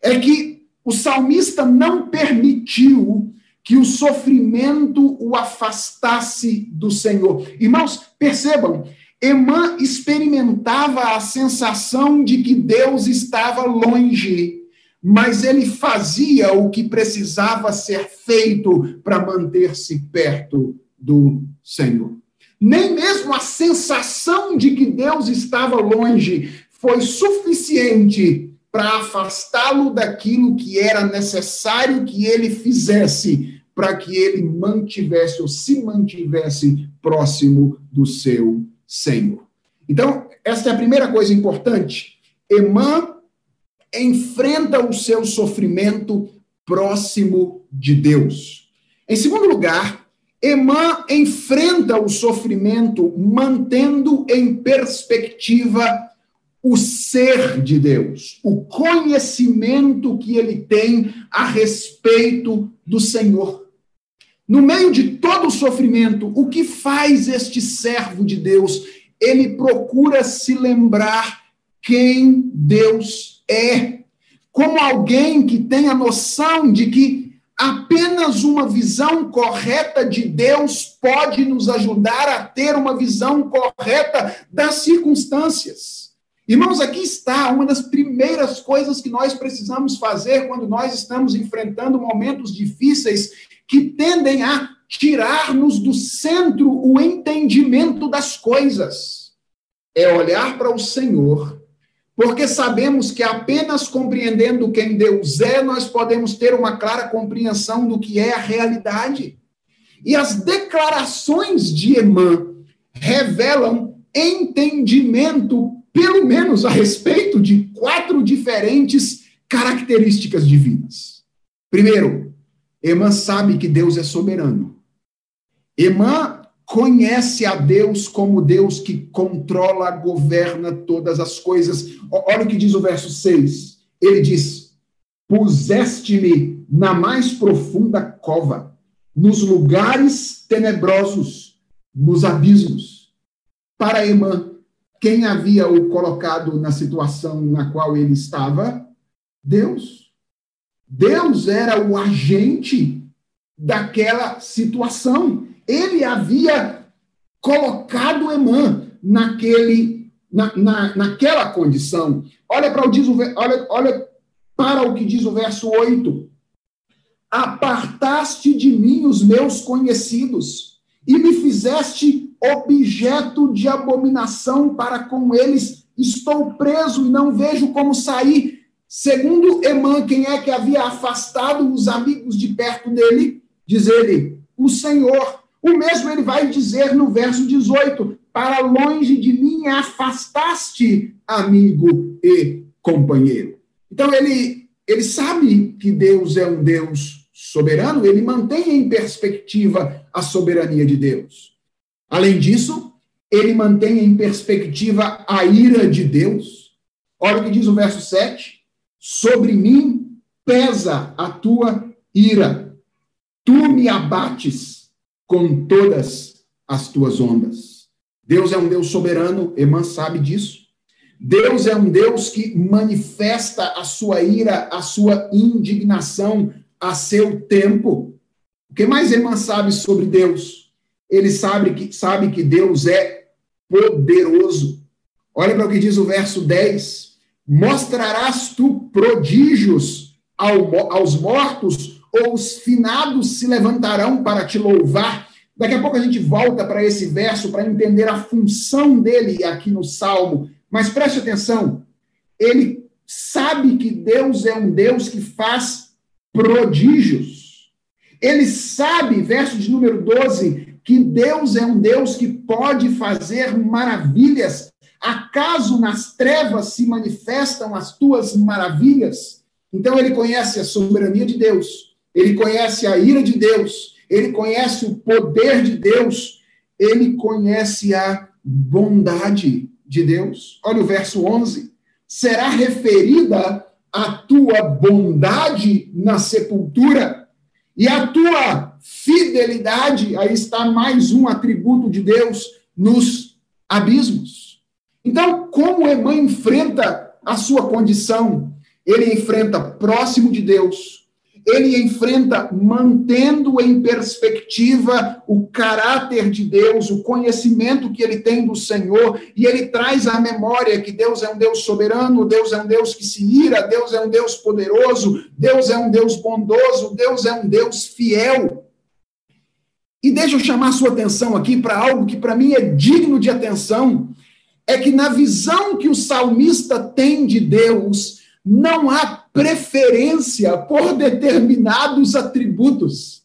É que o salmista não permitiu que o sofrimento o afastasse do Senhor. Irmãos, percebam, Emã experimentava a sensação de que Deus estava longe, mas ele fazia o que precisava ser feito para manter-se perto do Senhor. Nem mesmo a sensação de que Deus estava longe foi suficiente para afastá-lo daquilo que era necessário que ele fizesse para que ele mantivesse ou se mantivesse próximo do seu Senhor. Então, essa é a primeira coisa importante. Emã enfrenta o seu sofrimento próximo de Deus. Em segundo lugar, Emã enfrenta o sofrimento mantendo em perspectiva o ser de Deus, o conhecimento que ele tem a respeito do Senhor. no meio de todo o sofrimento, o que faz este servo de Deus? Ele procura se lembrar quem Deus é. Como alguém que tem a noção de que apenas uma visão correta de Deus pode nos ajudar a ter uma visão correta das circunstâncias. Irmãos, aqui está uma das primeiras coisas que nós precisamos fazer quando nós estamos enfrentando momentos difíceis que tendem a tirar-nos do centro o entendimento das coisas. É olhar para o Senhor, porque sabemos que apenas compreendendo quem Deus é, nós podemos ter uma clara compreensão do que é a realidade. E as declarações de Emã revelam entendimento, pelo menos a respeito de quatro diferentes características divinas. Primeiro, Emã sabe que Deus é soberano. Emã conhece a Deus como Deus que controla, governa todas as coisas. Olha o que diz o verso 6. Ele diz: Puseste-me na mais profunda cova, nos lugares tenebrosos, nos abismos. Para Emã, quem havia o colocado na situação na qual ele estava? Deus. Deus era o agente daquela situação. Ele havia colocado Emã naquele, na, na, naquela condição. Olha para, o, diz olha, olha para o que diz o verso 8. Apartaste de mim os meus conhecidos e me fizeste objeto de abominação para com eles. Estou preso e não vejo como sair. Segundo Emã, quem é que havia afastado os amigos de perto dele? Diz ele, o Senhor. O mesmo ele vai dizer no verso 18: Para longe de mim afastaste, amigo e companheiro. Então ele, ele sabe que Deus é um Deus soberano, ele mantém em perspectiva a soberania de Deus. Além disso, ele mantém em perspectiva a ira de Deus. Olha o que diz o verso 7 Sobre mim pesa a tua ira. Tu me abates com todas as tuas ondas. Deus é um Deus soberano, Emã sabe disso. Deus é um Deus que manifesta a sua ira, a sua indignação a seu tempo. O que mais Emã sabe sobre Deus? Ele sabe que, sabe que Deus é poderoso. Olha para o que diz o verso 10. Mostrarás tu prodígios ao, aos mortos, ou os finados se levantarão para te louvar. Daqui a pouco a gente volta para esse verso para entender a função dele aqui no Salmo. Mas preste atenção, ele sabe que Deus é um Deus que faz prodígios. Ele sabe, verso de número 12, que Deus é um Deus que pode fazer maravilhas Acaso nas trevas se manifestam as tuas maravilhas? Então ele conhece a soberania de Deus, ele conhece a ira de Deus, ele conhece o poder de Deus, ele conhece a bondade de Deus. Olha o verso 11. Será referida a tua bondade na sepultura e a tua fidelidade, aí está mais um atributo de Deus nos abismos. Então, como Emã enfrenta a sua condição? Ele enfrenta próximo de Deus, ele enfrenta mantendo em perspectiva o caráter de Deus, o conhecimento que ele tem do Senhor, e ele traz à memória que Deus é um Deus soberano, Deus é um Deus que se ira, Deus é um Deus poderoso, Deus é um Deus bondoso, Deus é um Deus fiel. E deixa eu chamar sua atenção aqui para algo que para mim é digno de atenção, é que na visão que o salmista tem de Deus, não há preferência por determinados atributos.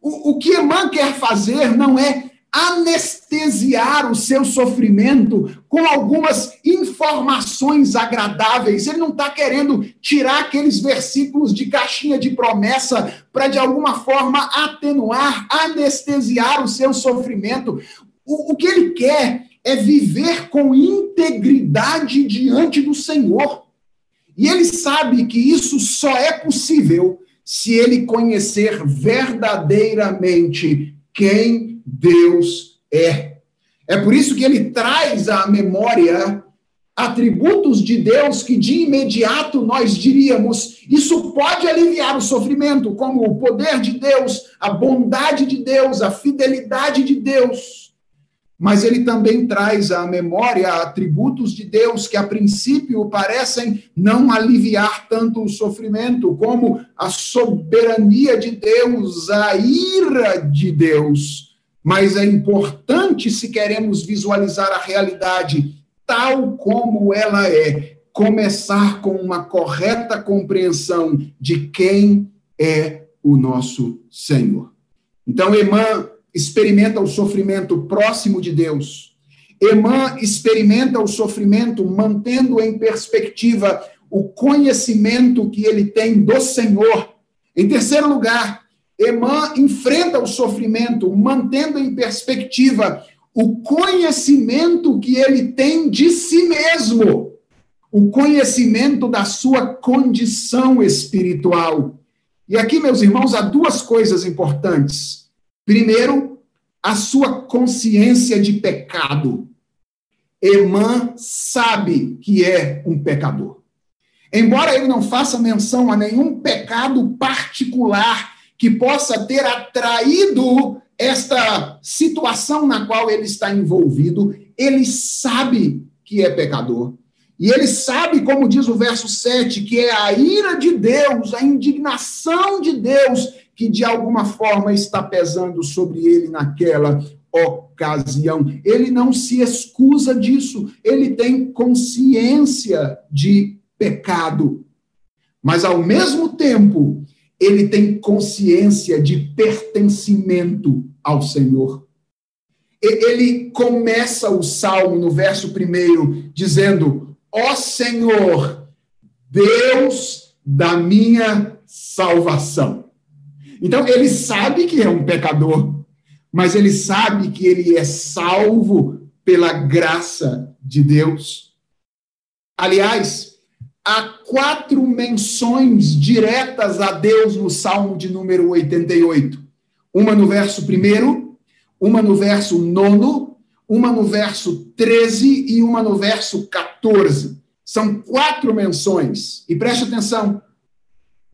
O, o que Emã quer fazer não é anestesiar o seu sofrimento com algumas informações agradáveis. Ele não está querendo tirar aqueles versículos de caixinha de promessa para, de alguma forma, atenuar, anestesiar o seu sofrimento. O, o que ele quer é viver com integridade diante do Senhor. E ele sabe que isso só é possível se ele conhecer verdadeiramente quem Deus é. É por isso que ele traz à memória atributos de Deus que de imediato nós diríamos, isso pode aliviar o sofrimento, como o poder de Deus, a bondade de Deus, a fidelidade de Deus. Mas ele também traz à memória atributos de Deus que a princípio parecem não aliviar tanto o sofrimento, como a soberania de Deus, a ira de Deus. Mas é importante se queremos visualizar a realidade tal como ela é, começar com uma correta compreensão de quem é o nosso Senhor. Então, Emã experimenta o sofrimento próximo de Deus. Emã experimenta o sofrimento mantendo em perspectiva o conhecimento que ele tem do Senhor. Em terceiro lugar, Emã enfrenta o sofrimento mantendo em perspectiva o conhecimento que ele tem de si mesmo, o conhecimento da sua condição espiritual. E aqui, meus irmãos, há duas coisas importantes. Primeiro, a sua consciência de pecado. Emã sabe que é um pecador. Embora ele não faça menção a nenhum pecado particular que possa ter atraído esta situação na qual ele está envolvido, ele sabe que é pecador. E ele sabe, como diz o verso 7, que é a ira de Deus, a indignação de Deus, que de alguma forma está pesando sobre ele naquela ocasião. Ele não se excusa disso, ele tem consciência de pecado. Mas, ao mesmo tempo, ele tem consciência de pertencimento ao Senhor. Ele começa o salmo no verso primeiro dizendo: Ó Senhor, Deus da minha salvação. Então, ele sabe que é um pecador, mas ele sabe que ele é salvo pela graça de Deus. Aliás, há quatro menções diretas a Deus no Salmo de número 88. Uma no verso primeiro, uma no verso nono, uma no verso 13 e uma no verso 14. São quatro menções. E preste atenção,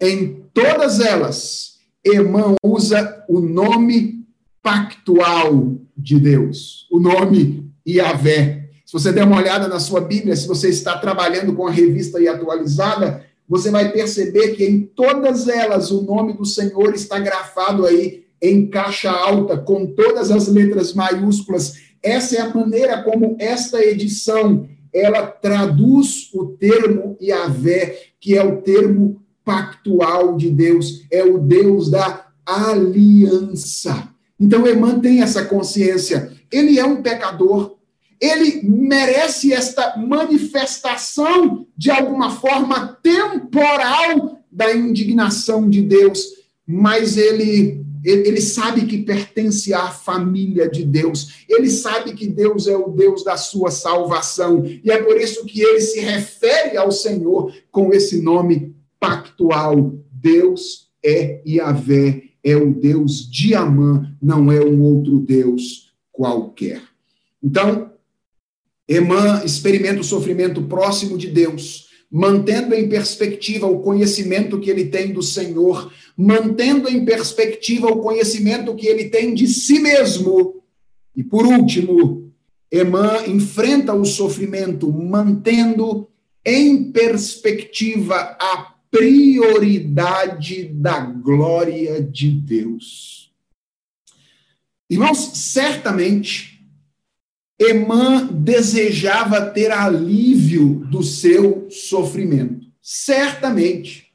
em todas elas, Emã usa o nome pactual de Deus, o nome Yahvé. Se você der uma olhada na sua Bíblia, se você está trabalhando com a revista e atualizada, você vai perceber que em todas elas o nome do Senhor está grafado aí em caixa alta, com todas as letras maiúsculas. Essa é a maneira como esta edição ela traduz o termo Yahvé, que é o termo pactual de Deus, é o Deus da aliança. Então, Emã tem essa consciência. Ele é um pecador, ele merece esta manifestação, de alguma forma temporal, da indignação de Deus, mas ele ele sabe que pertence à família de Deus. Ele sabe que Deus é o Deus da sua salvação. E é por isso que ele se refere ao Senhor com esse nome pactual. Deus é Yahvé, é o Deus de Amã, não é um outro Deus qualquer. Então, Emã experimenta o sofrimento próximo de Deus, mantendo em perspectiva o conhecimento que ele tem do Senhor, mantendo em perspectiva o conhecimento que ele tem de si mesmo. E por último, Emã enfrenta o sofrimento mantendo em perspectiva a prioridade da glória de Deus. Irmãos, certamente Emã desejava ter alívio do seu sofrimento. Certamente.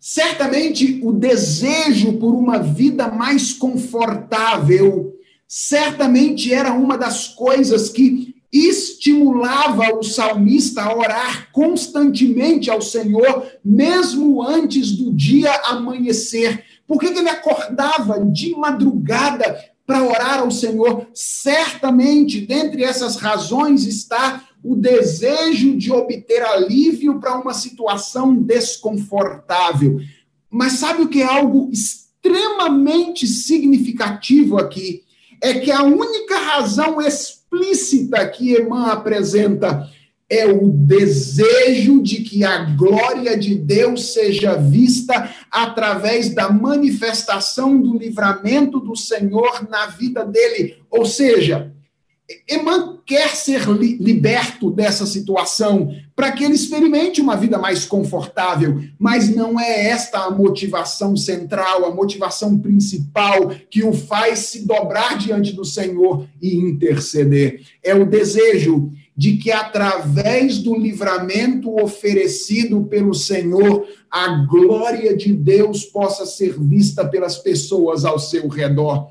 Certamente o desejo por uma vida mais confortável, certamente era uma das coisas que estimulava o salmista a orar constantemente ao Senhor, mesmo antes do dia amanhecer. Por que ele acordava de madrugada para orar ao Senhor. Certamente, dentre essas razões está o desejo de obter alívio para uma situação desconfortável. mas sabe o que é algo extremamente significativo aqui? É que a única razão explícita que Emã apresenta é o desejo de que a glória de Deus seja vista através da manifestação do livramento do Senhor na vida dele. Ou seja, Emã quer ser li liberto dessa situação para que ele experimente uma vida mais confortável, mas não é esta a motivação central, a motivação principal que o faz se dobrar diante do Senhor e interceder. É o desejo de que através do livramento oferecido pelo Senhor, a glória de Deus possa ser vista pelas pessoas ao seu redor.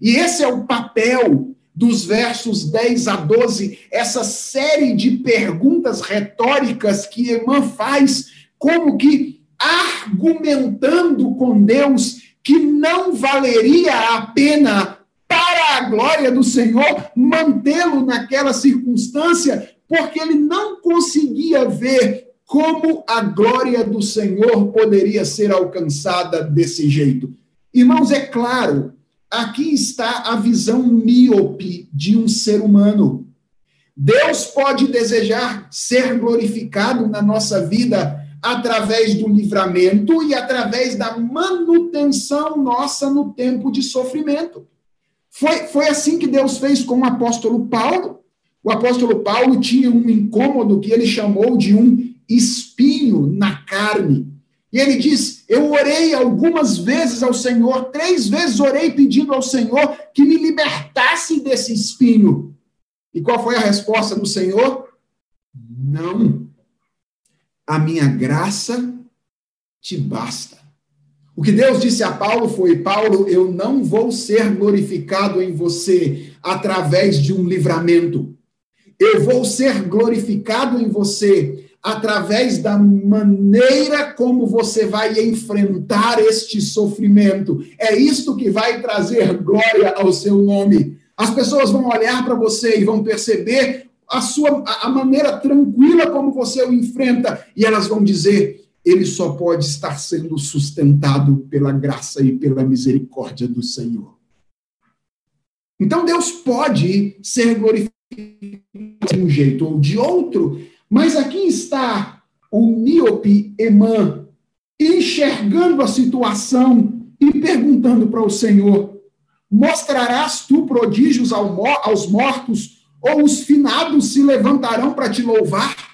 E esse é o papel dos versos 10 a 12, essa série de perguntas retóricas que Emã faz, como que argumentando com Deus que não valeria a pena a glória do Senhor mantê-lo naquela circunstância, porque ele não conseguia ver como a glória do Senhor poderia ser alcançada desse jeito. Irmãos, é claro, Aqui está a visão míope de um ser humano. Deus pode desejar ser glorificado na nossa vida através do livramento e através da manutenção nossa no tempo de sofrimento. Foi, foi assim que Deus fez com o apóstolo Paulo. O apóstolo Paulo tinha um incômodo que ele chamou de um espinho na carne. E ele diz: Eu orei algumas vezes ao Senhor, três vezes orei pedindo ao Senhor que me libertasse desse espinho. E qual foi a resposta do Senhor? Não. A minha graça te basta. O que Deus disse a Paulo foi: Paulo, eu não vou ser glorificado em você através de um livramento. Eu vou ser glorificado em você através da maneira como você vai enfrentar este sofrimento. É isto que vai trazer glória ao seu nome. As pessoas vão olhar para você e vão perceber a sua a maneira tranquila como você o enfrenta e elas vão dizer: ele só pode estar sendo sustentado pela graça e pela misericórdia do Senhor. Então Deus pode ser glorificado de um jeito ou de outro, mas aqui está o míope Emã enxergando a situação e perguntando para o Senhor: Mostrarás tu prodígios aos mortos, ou os finados se levantarão para te louvar?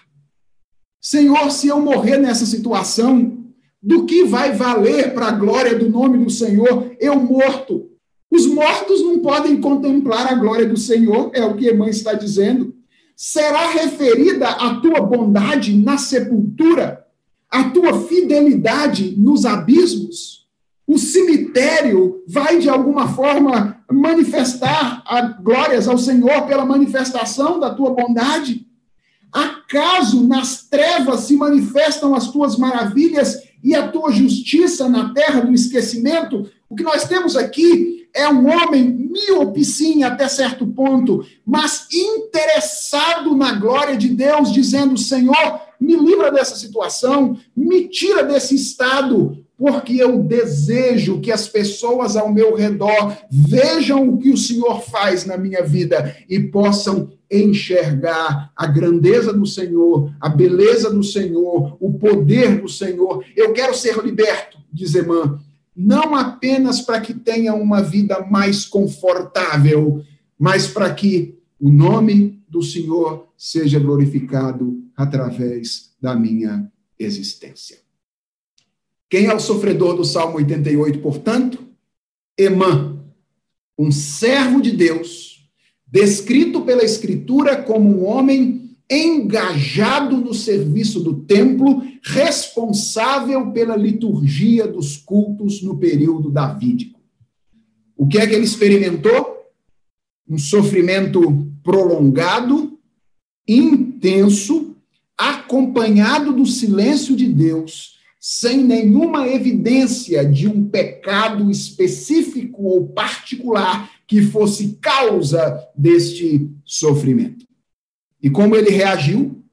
Senhor, se eu morrer nessa situação, do que vai valer para a glória do nome do Senhor eu morto? Os mortos não podem contemplar a glória do Senhor, é o que Emã está dizendo será referida a tua bondade na sepultura, a tua fidelidade nos abismos. O cemitério vai, de alguma forma, manifestar a glórias ao Senhor pela manifestação da tua bondade. Acaso nas trevas se manifestam as tuas maravilhas e a tua justiça na terra do esquecimento? O que nós temos aqui é um homem sim, até certo ponto, mas interessado na glória de Deus, dizendo: Senhor, me livra dessa situação, me tira desse estado, porque eu desejo que as pessoas ao meu redor vejam o que o Senhor faz na minha vida e possam enxergar a grandeza do Senhor, a beleza do Senhor, o poder do Senhor. Eu quero ser liberto, diz Emã, não apenas para que tenha uma vida mais confortável, mas para que o nome do Senhor seja glorificado através da minha existência. Quem é o sofredor do Salmo 88, portanto? Emã, um servo de Deus, descrito pela Escritura como um homem engajado no serviço do templo, responsável pela liturgia dos cultos no período davídico. O que é que ele experimentou? Um sofrimento prolongado, intenso, acompanhado do silêncio de Deus, sem nenhuma evidência de um pecado específico ou particular que fosse causa deste sofrimento. E como ele reagiu?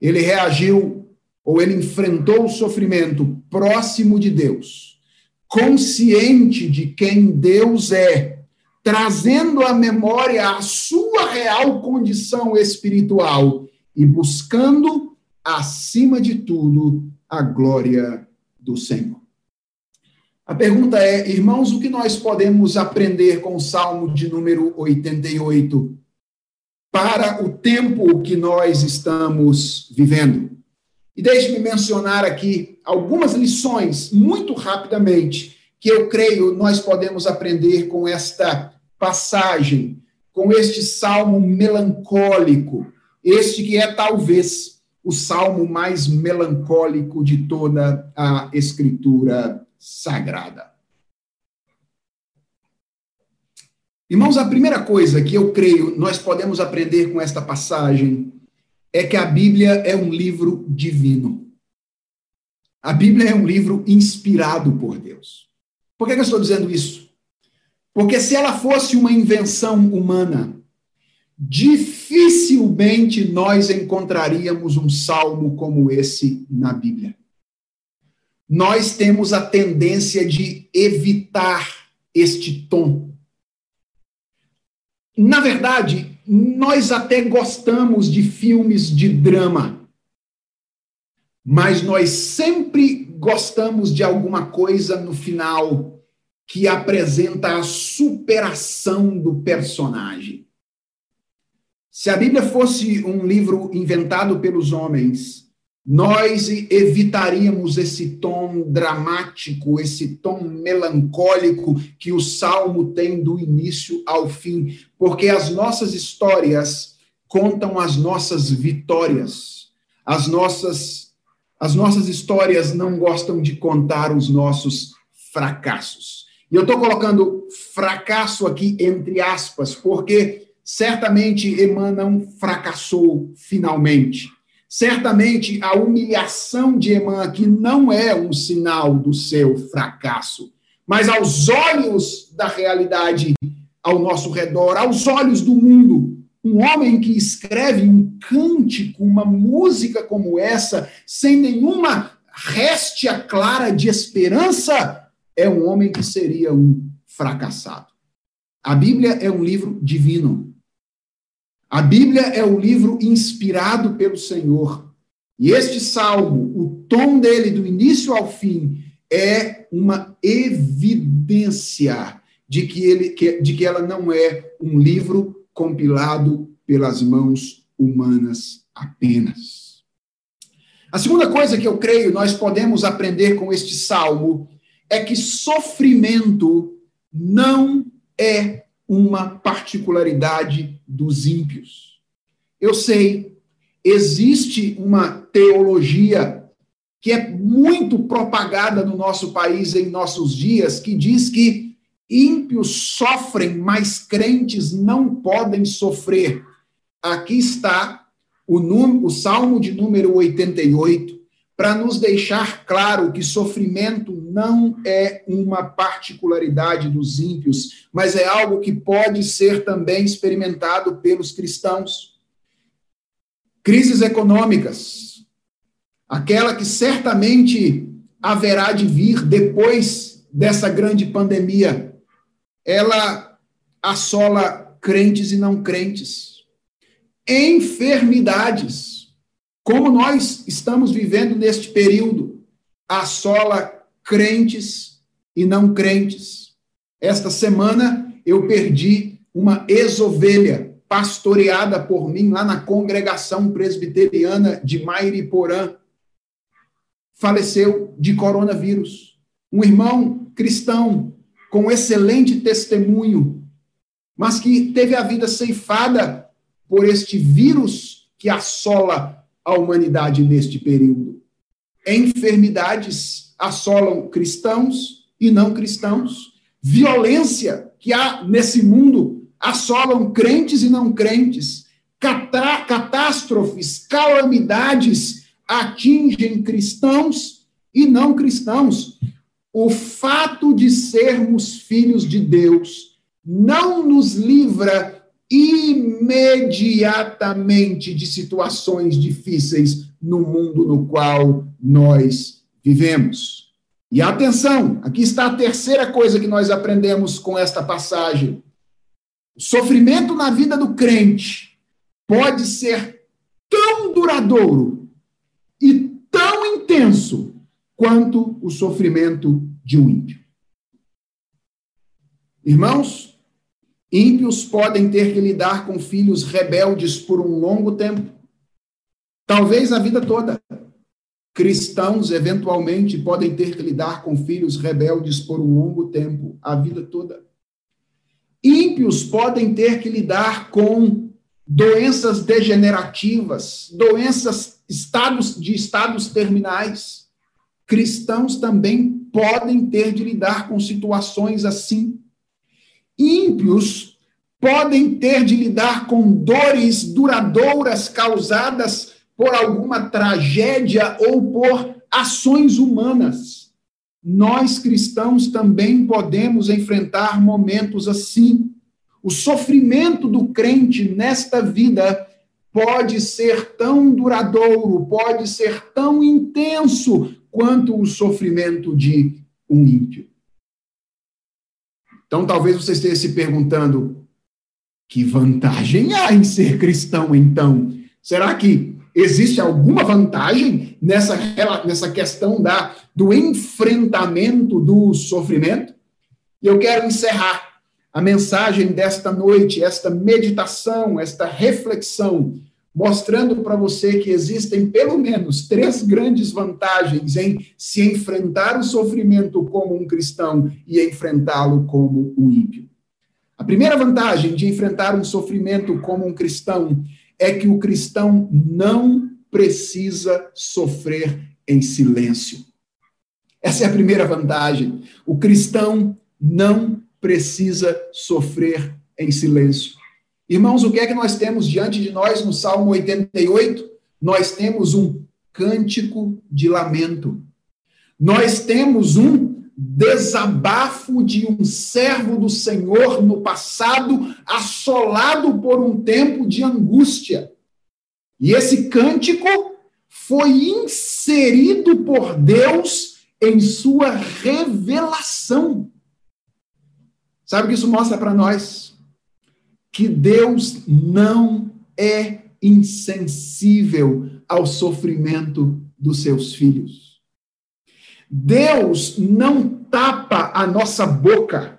Ele reagiu ou ele enfrentou o sofrimento próximo de Deus, consciente de quem Deus é, trazendo à memória a sua real condição espiritual e buscando, acima de tudo, a glória do Senhor. A pergunta é, irmãos, o que nós podemos aprender com o Salmo de número 88 para o tempo que nós estamos vivendo? E deixe-me mencionar aqui algumas lições, muito rapidamente, que eu creio nós podemos aprender com esta passagem, com este salmo melancólico, este que é talvez o salmo mais melancólico de toda a Escritura Sagrada. Irmãos, a primeira coisa que eu creio nós podemos aprender com esta passagem é que a Bíblia é um livro divino. A Bíblia é um livro inspirado por Deus. Por que eu estou dizendo isso? Porque se ela fosse uma invenção humana, dificilmente nós encontraríamos um salmo como esse na Bíblia. Nós temos a tendência de evitar este tom. Na verdade, nós até gostamos de filmes de drama, mas nós sempre gostamos de alguma coisa no final que apresenta a superação do personagem. Se a Bíblia fosse um livro inventado pelos homens, nós evitaríamos esse tom dramático, esse tom melancólico que o salmo tem do início ao fim, porque as nossas histórias contam as nossas vitórias. As nossas as nossas histórias não gostam de contar os nossos fracassos. E eu estou colocando fracasso aqui entre aspas, porque certamente não fracassou finalmente. Certamente a humilhação de Emã aqui não é um sinal do seu fracasso, mas aos olhos da realidade ao nosso redor, aos olhos do mundo, um homem que escreve um cântico, uma música como essa, sem nenhuma réstia clara de esperança, é um homem que seria um fracassado. A Bíblia é um livro divino. A Bíblia é um livro inspirado pelo Senhor. E este salmo, o tom dele, do início ao fim, é uma evidência de que, ele, de que ela não é um livro compilado pelas mãos humanas apenas. A segunda coisa que eu creio nós podemos aprender com este salmo é que sofrimento não é uma particularidade dos ímpios. Eu sei, existe uma teologia que é muito propagada no nosso país em nossos dias, que diz que ímpios sofrem, mas crentes não podem sofrer. Aqui está o, o Salmo de número 88, para nos deixar claro que sofrimento não é uma particularidade dos ímpios, mas é algo que pode ser também experimentado pelos cristãos. Crises econômicas, aquela que certamente haverá de vir depois dessa grande pandemia, ela assola crentes e não crentes. Enfermidades, como nós estamos vivendo neste período, assola crentes e não crentes. Esta semana eu perdi uma ex-ovelha pastoreada por mim lá na congregação presbiteriana de Mairiporã. Faleceu de coronavírus. Um irmão cristão com excelente testemunho, mas que teve a vida ceifada por este vírus que assola a humanidade neste período. Enfermidades assolam cristãos e não cristãos. Violência que há nesse mundo assolam crentes e não crentes. Catá catástrofes, calamidades atingem cristãos e não cristãos. O fato de sermos filhos de Deus não nos livra imediatamente de situações difíceis no mundo no qual nós vivemos. E atenção, aqui está a terceira coisa que nós aprendemos com esta passagem. O sofrimento na vida do crente pode ser tão duradouro e tão intenso quanto o sofrimento de um ímpio. Irmãos, ímpios podem ter que lidar com filhos rebeldes por um longo tempo, talvez a vida toda. Cristãos, eventualmente, podem ter que lidar com filhos rebeldes por um longo tempo, a vida toda. Ímpios podem ter que lidar com doenças degenerativas, doenças estados de estados terminais. Cristãos também podem ter de lidar com situações assim. Ímpios podem ter de lidar com dores duradouras causadas por alguma tragédia ou por ações humanas. Nós cristãos também podemos enfrentar momentos assim. O sofrimento do crente nesta vida pode ser tão duradouro, pode ser tão intenso quanto o sofrimento de um ímpio. Então, talvez você esteja se perguntando: que vantagem há em ser cristão, então? Será que existe alguma vantagem nessa, nessa questão da, do enfrentamento do sofrimento? E eu quero encerrar a mensagem desta noite, esta meditação, esta reflexão, mostrando para você que existem pelo menos três grandes vantagens em se enfrentar o sofrimento como um cristão e enfrentá-lo como um ímpio. A primeira vantagem de enfrentar um sofrimento como um cristão é que o cristão não precisa sofrer em silêncio. Essa é a primeira vantagem. O cristão não precisa sofrer em silêncio. Irmãos, o que é que nós temos diante de nós no Salmo 88? Nós temos um cântico de lamento. Nós temos um desabafo de um servo do Senhor no passado, assolado por um tempo de angústia. E esse cântico foi inserido por Deus em sua revelação. Sabe o que isso mostra para nós? Que Deus não é insensível ao sofrimento dos seus filhos. Deus não tapa a nossa boca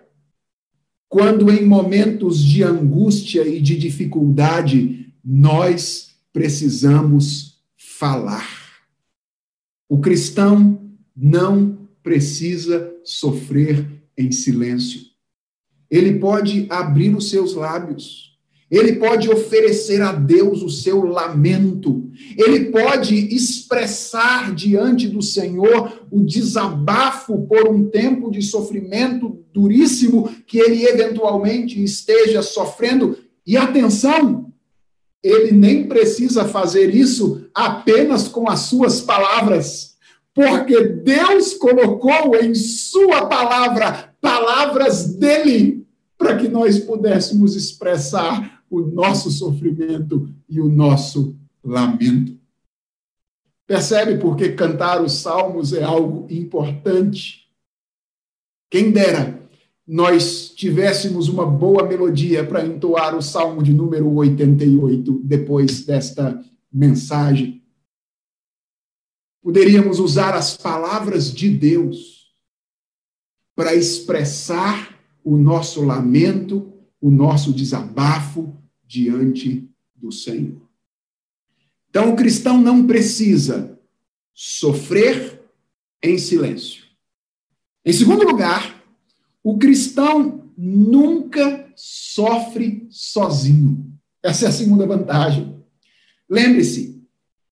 quando, em momentos de angústia e de dificuldade, nós precisamos falar. O cristão não precisa sofrer em silêncio. Ele pode abrir os seus lábios. Ele pode oferecer a Deus o seu lamento. Ele pode expressar diante do Senhor o desabafo por um tempo de sofrimento duríssimo que ele eventualmente esteja sofrendo. E atenção, ele nem precisa fazer isso apenas com as suas palavras, porque Deus colocou em sua palavra palavras dele para que nós pudéssemos expressar o nosso sofrimento e o nosso lamento. Percebe por que cantar os salmos é algo importante? Quem dera nós tivéssemos uma boa melodia para entoar o salmo de número 88 depois desta mensagem. Poderíamos usar as palavras de Deus para expressar o nosso lamento, o nosso desabafo diante do Senhor. Então, o cristão não precisa sofrer em silêncio. Em segundo lugar, o cristão nunca sofre sozinho. Essa é a segunda vantagem. Lembre-se,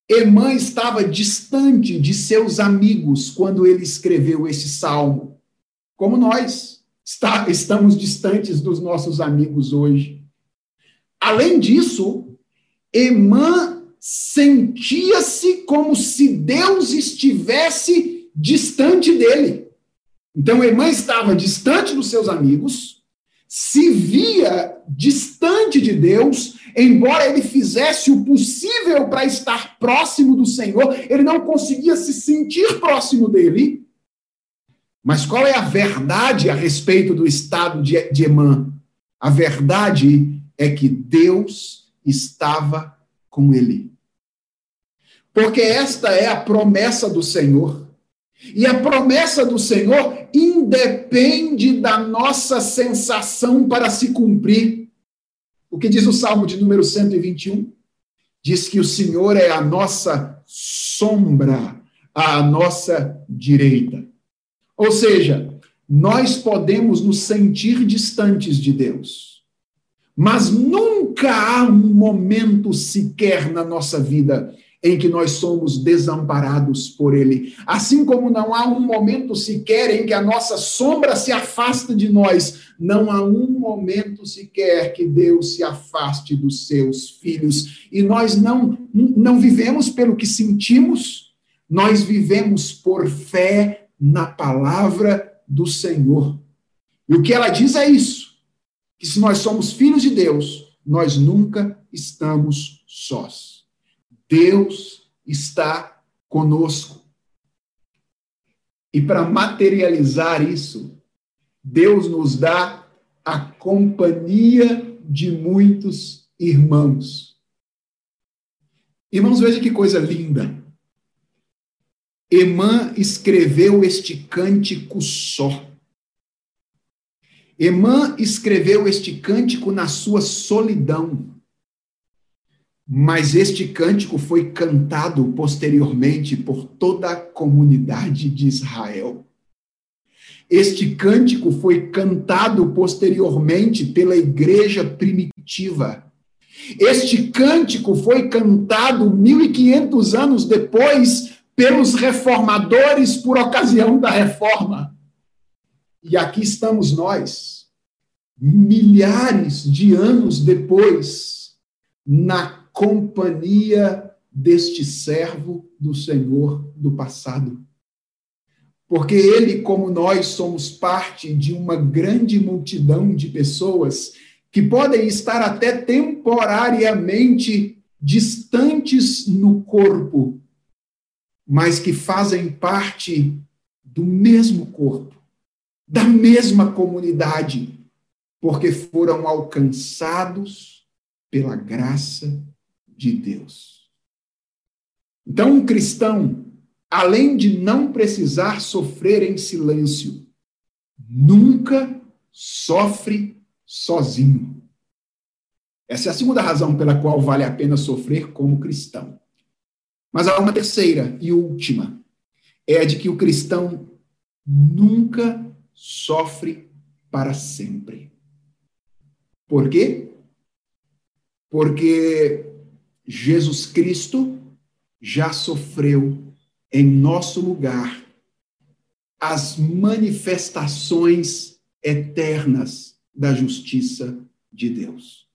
Emã estava distante de seus amigos quando ele escreveu esse salmo, como nós. Está, estamos distantes dos nossos amigos hoje. Além disso, Emã sentia-se como se Deus estivesse distante dele. Então, Emã estava distante dos seus amigos, se via distante de Deus, embora ele fizesse o possível para estar próximo do Senhor, ele não conseguia se sentir próximo dele. Mas qual é a verdade a respeito do estado de, de Emã? A verdade é que Deus estava com ele. Porque esta é a promessa do Senhor. E a promessa do Senhor independe da nossa sensação para se cumprir. O que diz o Salmo de número 121? Diz que o Senhor é a nossa sombra, à nossa direita. Ou seja, nós podemos nos sentir distantes de Deus, mas nunca há um momento sequer na nossa vida em que nós somos desamparados por Ele. Assim como não há um momento sequer em que a nossa sombra se afasta de nós, não há um momento sequer que Deus se afaste dos seus filhos. E nós não, não vivemos pelo que sentimos, nós vivemos por fé na palavra do Senhor. E o que ela diz é isso: que se nós somos filhos de Deus, nós nunca estamos sós. Deus está conosco. E para materializar isso, Deus nos dá a companhia de muitos irmãos. Irmãos, veja que coisa linda. Emã escreveu este cântico só. Emã escreveu este cântico na sua solidão. Mas este cântico foi cantado posteriormente por toda a comunidade de Israel. Este cântico foi cantado posteriormente pela igreja primitiva. Este cântico foi cantado 1500 anos depois pelos reformadores por ocasião da reforma. E aqui estamos nós, milhares de anos depois, na companhia deste servo do Senhor do passado. Porque ele, como nós, somos parte de uma grande multidão de pessoas que podem estar até temporariamente distantes no corpo, mas que fazem parte do mesmo corpo, da mesma comunidade, porque foram alcançados pela graça de Deus. Então, um cristão, além de não precisar sofrer em silêncio, nunca sofre sozinho. Essa é a segunda razão pela qual vale a pena sofrer como cristão. Mas há uma terceira e última, é a de que o cristão nunca sofre para sempre. Por quê? Porque Jesus Cristo já sofreu em nosso lugar as manifestações eternas da justiça de Deus.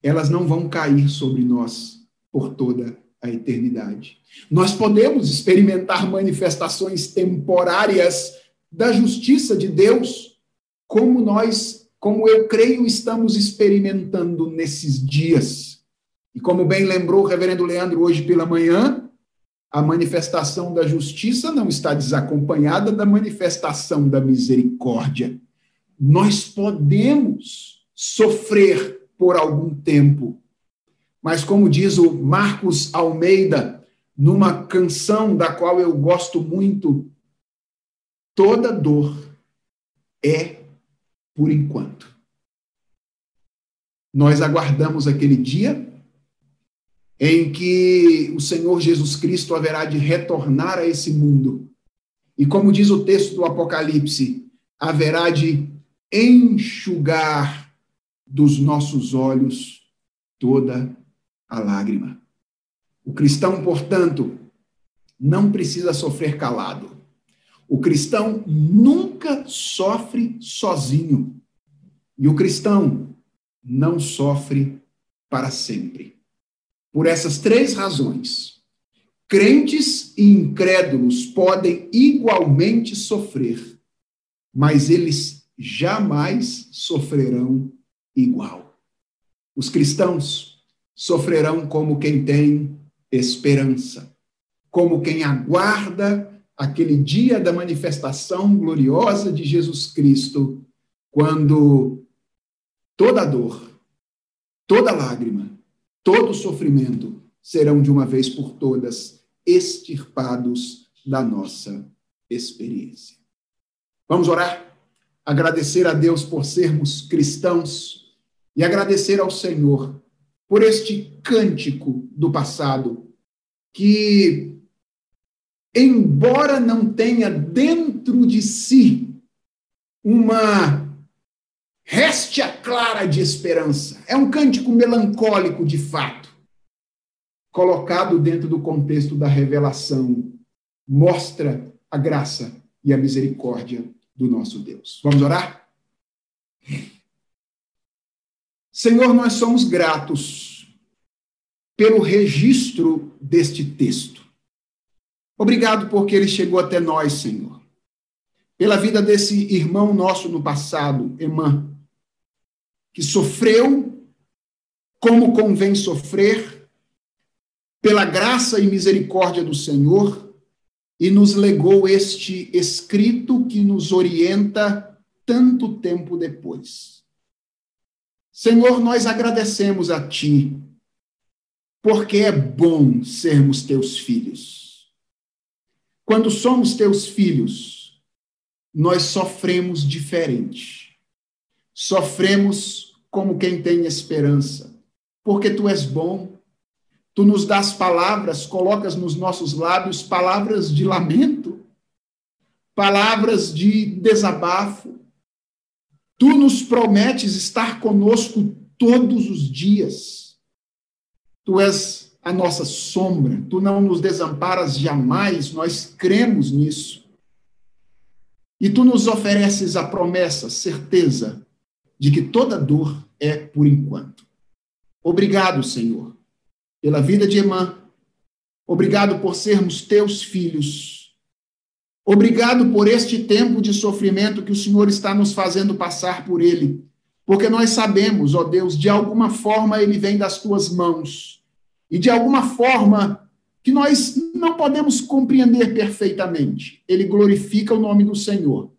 Elas não vão cair sobre nós por toda a eternidade. Nós podemos experimentar manifestações temporárias da justiça de Deus, como nós, como eu creio, estamos experimentando nesses dias e como bem lembrou o reverendo Leandro hoje pela manhã, a manifestação da justiça não está desacompanhada da manifestação da misericórdia. Nós podemos sofrer por algum tempo, mas como diz o Marcos Almeida, numa canção da qual eu gosto muito, toda dor é por enquanto. Nós aguardamos aquele dia em que o Senhor Jesus Cristo haverá de retornar a esse mundo. E como diz o texto do Apocalipse, haverá de enxugar dos nossos olhos toda a lágrima. O cristão, portanto, não precisa sofrer calado. O cristão nunca sofre sozinho. E o cristão não sofre para sempre. Por essas três razões, crentes e incrédulos podem igualmente sofrer, mas eles jamais sofrerão igual. Os cristãos sofrerão como quem tem esperança, como quem aguarda aquele dia da manifestação gloriosa de Jesus Cristo, quando toda dor, toda lágrima, todo sofrimento serão de uma vez por todas extirpados da nossa experiência. Vamos orar? Agradecer a Deus por sermos cristãos e agradecer ao Senhor por este cântico do passado que, embora não tenha dentro de si uma réstia clara de esperança, é um cântico melancólico de fato, colocado dentro do contexto da revelação, mostra a graça e a misericórdia do nosso Deus. Vamos orar? Senhor, nós somos gratos pelo registro deste texto. Obrigado porque ele chegou até nós, Senhor. Pela vida desse irmão nosso no passado, Emã, que sofreu como convém sofrer, pela graça e misericórdia do Senhor, e nos legou este escrito que nos orienta tanto tempo depois. Senhor, nós agradecemos a Ti, porque é bom sermos Teus filhos. Quando somos Teus filhos, nós sofremos diferente. Sofremos como quem tem esperança, porque Tu és bom, Tu nos dás palavras, colocas nos nossos lábios palavras de lamento, palavras de desabafo. Tu nos prometes estar conosco todos os dias. Tu és a nossa sombra, tu não nos desamparas jamais, nós cremos nisso. E tu nos ofereces a promessa, certeza, de que toda dor é por enquanto. Obrigado, Senhor pela vida de Emã. Obrigado por sermos teus filhos. Obrigado por este tempo de sofrimento que o Senhor está nos fazendo passar por ele. Porque nós sabemos, ó Deus, de alguma forma ele vem das tuas mãos. E de alguma forma que nós não podemos compreender perfeitamente, ele glorifica o nome do Senhor.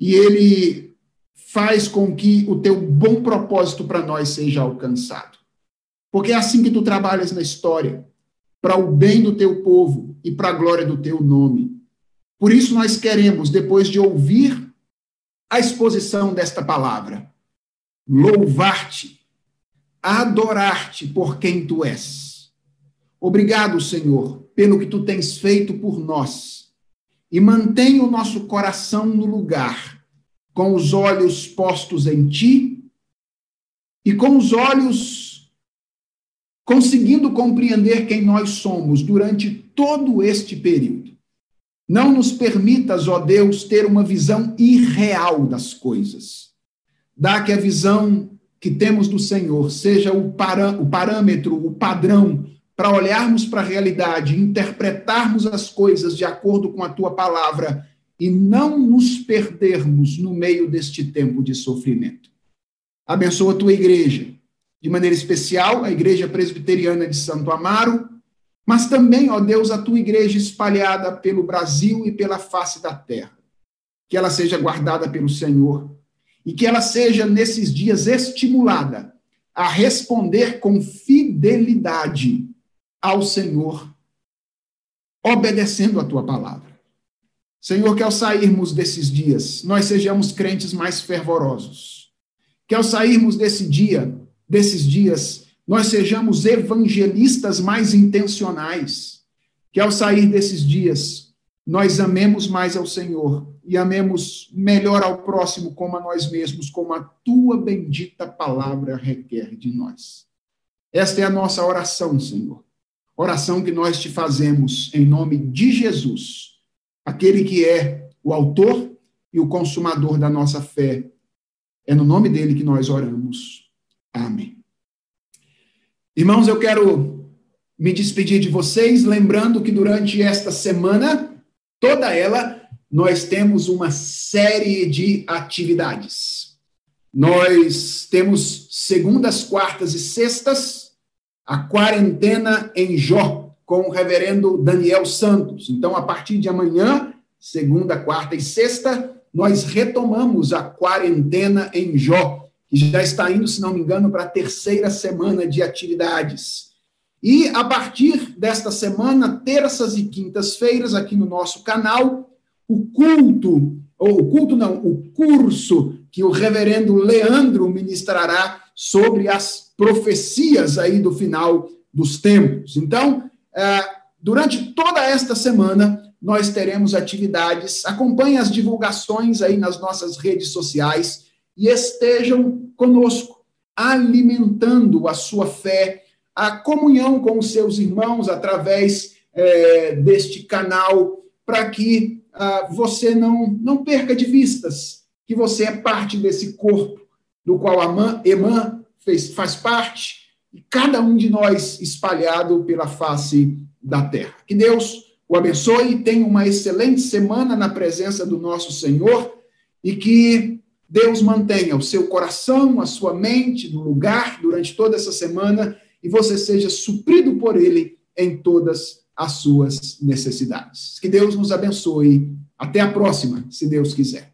E ele faz com que o teu bom propósito para nós seja alcançado. Porque é assim que tu trabalhas na história, para o bem do teu povo e para a glória do teu nome. Por isso nós queremos, depois de ouvir a exposição desta palavra, louvar-te, adorar-te por quem tu és. Obrigado, Senhor, pelo que tu tens feito por nós. E mantém o nosso coração no lugar, com os olhos postos em ti e com os olhos conseguindo compreender quem nós somos durante todo este período. Não nos permitas, ó Deus, ter uma visão irreal das coisas. Dá que a visão que temos do Senhor seja o, o parâmetro, o padrão para olharmos para a realidade, interpretarmos as coisas de acordo com a tua palavra e não nos perdermos no meio deste tempo de sofrimento. Abençoa a tua igreja de maneira especial a Igreja Presbiteriana de Santo Amaro, mas também, ó Deus, a tua igreja espalhada pelo Brasil e pela face da terra. Que ela seja guardada pelo Senhor e que ela seja, nesses dias, estimulada a responder com fidelidade ao Senhor, obedecendo a tua palavra. Senhor, que ao sairmos desses dias, nós sejamos crentes mais fervorosos. Que ao sairmos desse dia, desses dias, nós sejamos evangelistas mais intencionais, que ao sair desses dias, nós amemos mais ao Senhor e amemos melhor ao próximo como a nós mesmos, como a tua bendita palavra requer de nós. Esta é a nossa oração, Senhor. Oração que nós te fazemos em nome de Jesus, aquele que é o autor e o consumador da nossa fé. É no nome dele que nós oramos. Amém. Irmãos, eu quero me despedir de vocês, lembrando que durante esta semana, toda ela, nós temos uma série de atividades. Nós temos segundas, quartas e sextas a quarentena em Jó com o reverendo Daniel Santos. Então, a partir de amanhã, segunda, quarta e sexta, nós retomamos a quarentena em Jó, que já está indo, se não me engano, para a terceira semana de atividades. E a partir desta semana, terças e quintas-feiras, aqui no nosso canal, o culto, ou o culto não, o curso que o reverendo Leandro ministrará sobre as profecias aí do final dos tempos. Então, durante toda esta semana, nós teremos atividades. Acompanhe as divulgações aí nas nossas redes sociais e estejam conosco, alimentando a sua fé, a comunhão com os seus irmãos através é, deste canal, para que ah, você não, não perca de vistas que você é parte desse corpo do qual a Emã faz parte, e cada um de nós espalhado pela face da terra. Que Deus o abençoe e tenha uma excelente semana na presença do nosso Senhor e que Deus mantenha o seu coração, a sua mente no lugar durante toda essa semana e você seja suprido por Ele em todas as suas necessidades. Que Deus nos abençoe. Até a próxima, se Deus quiser.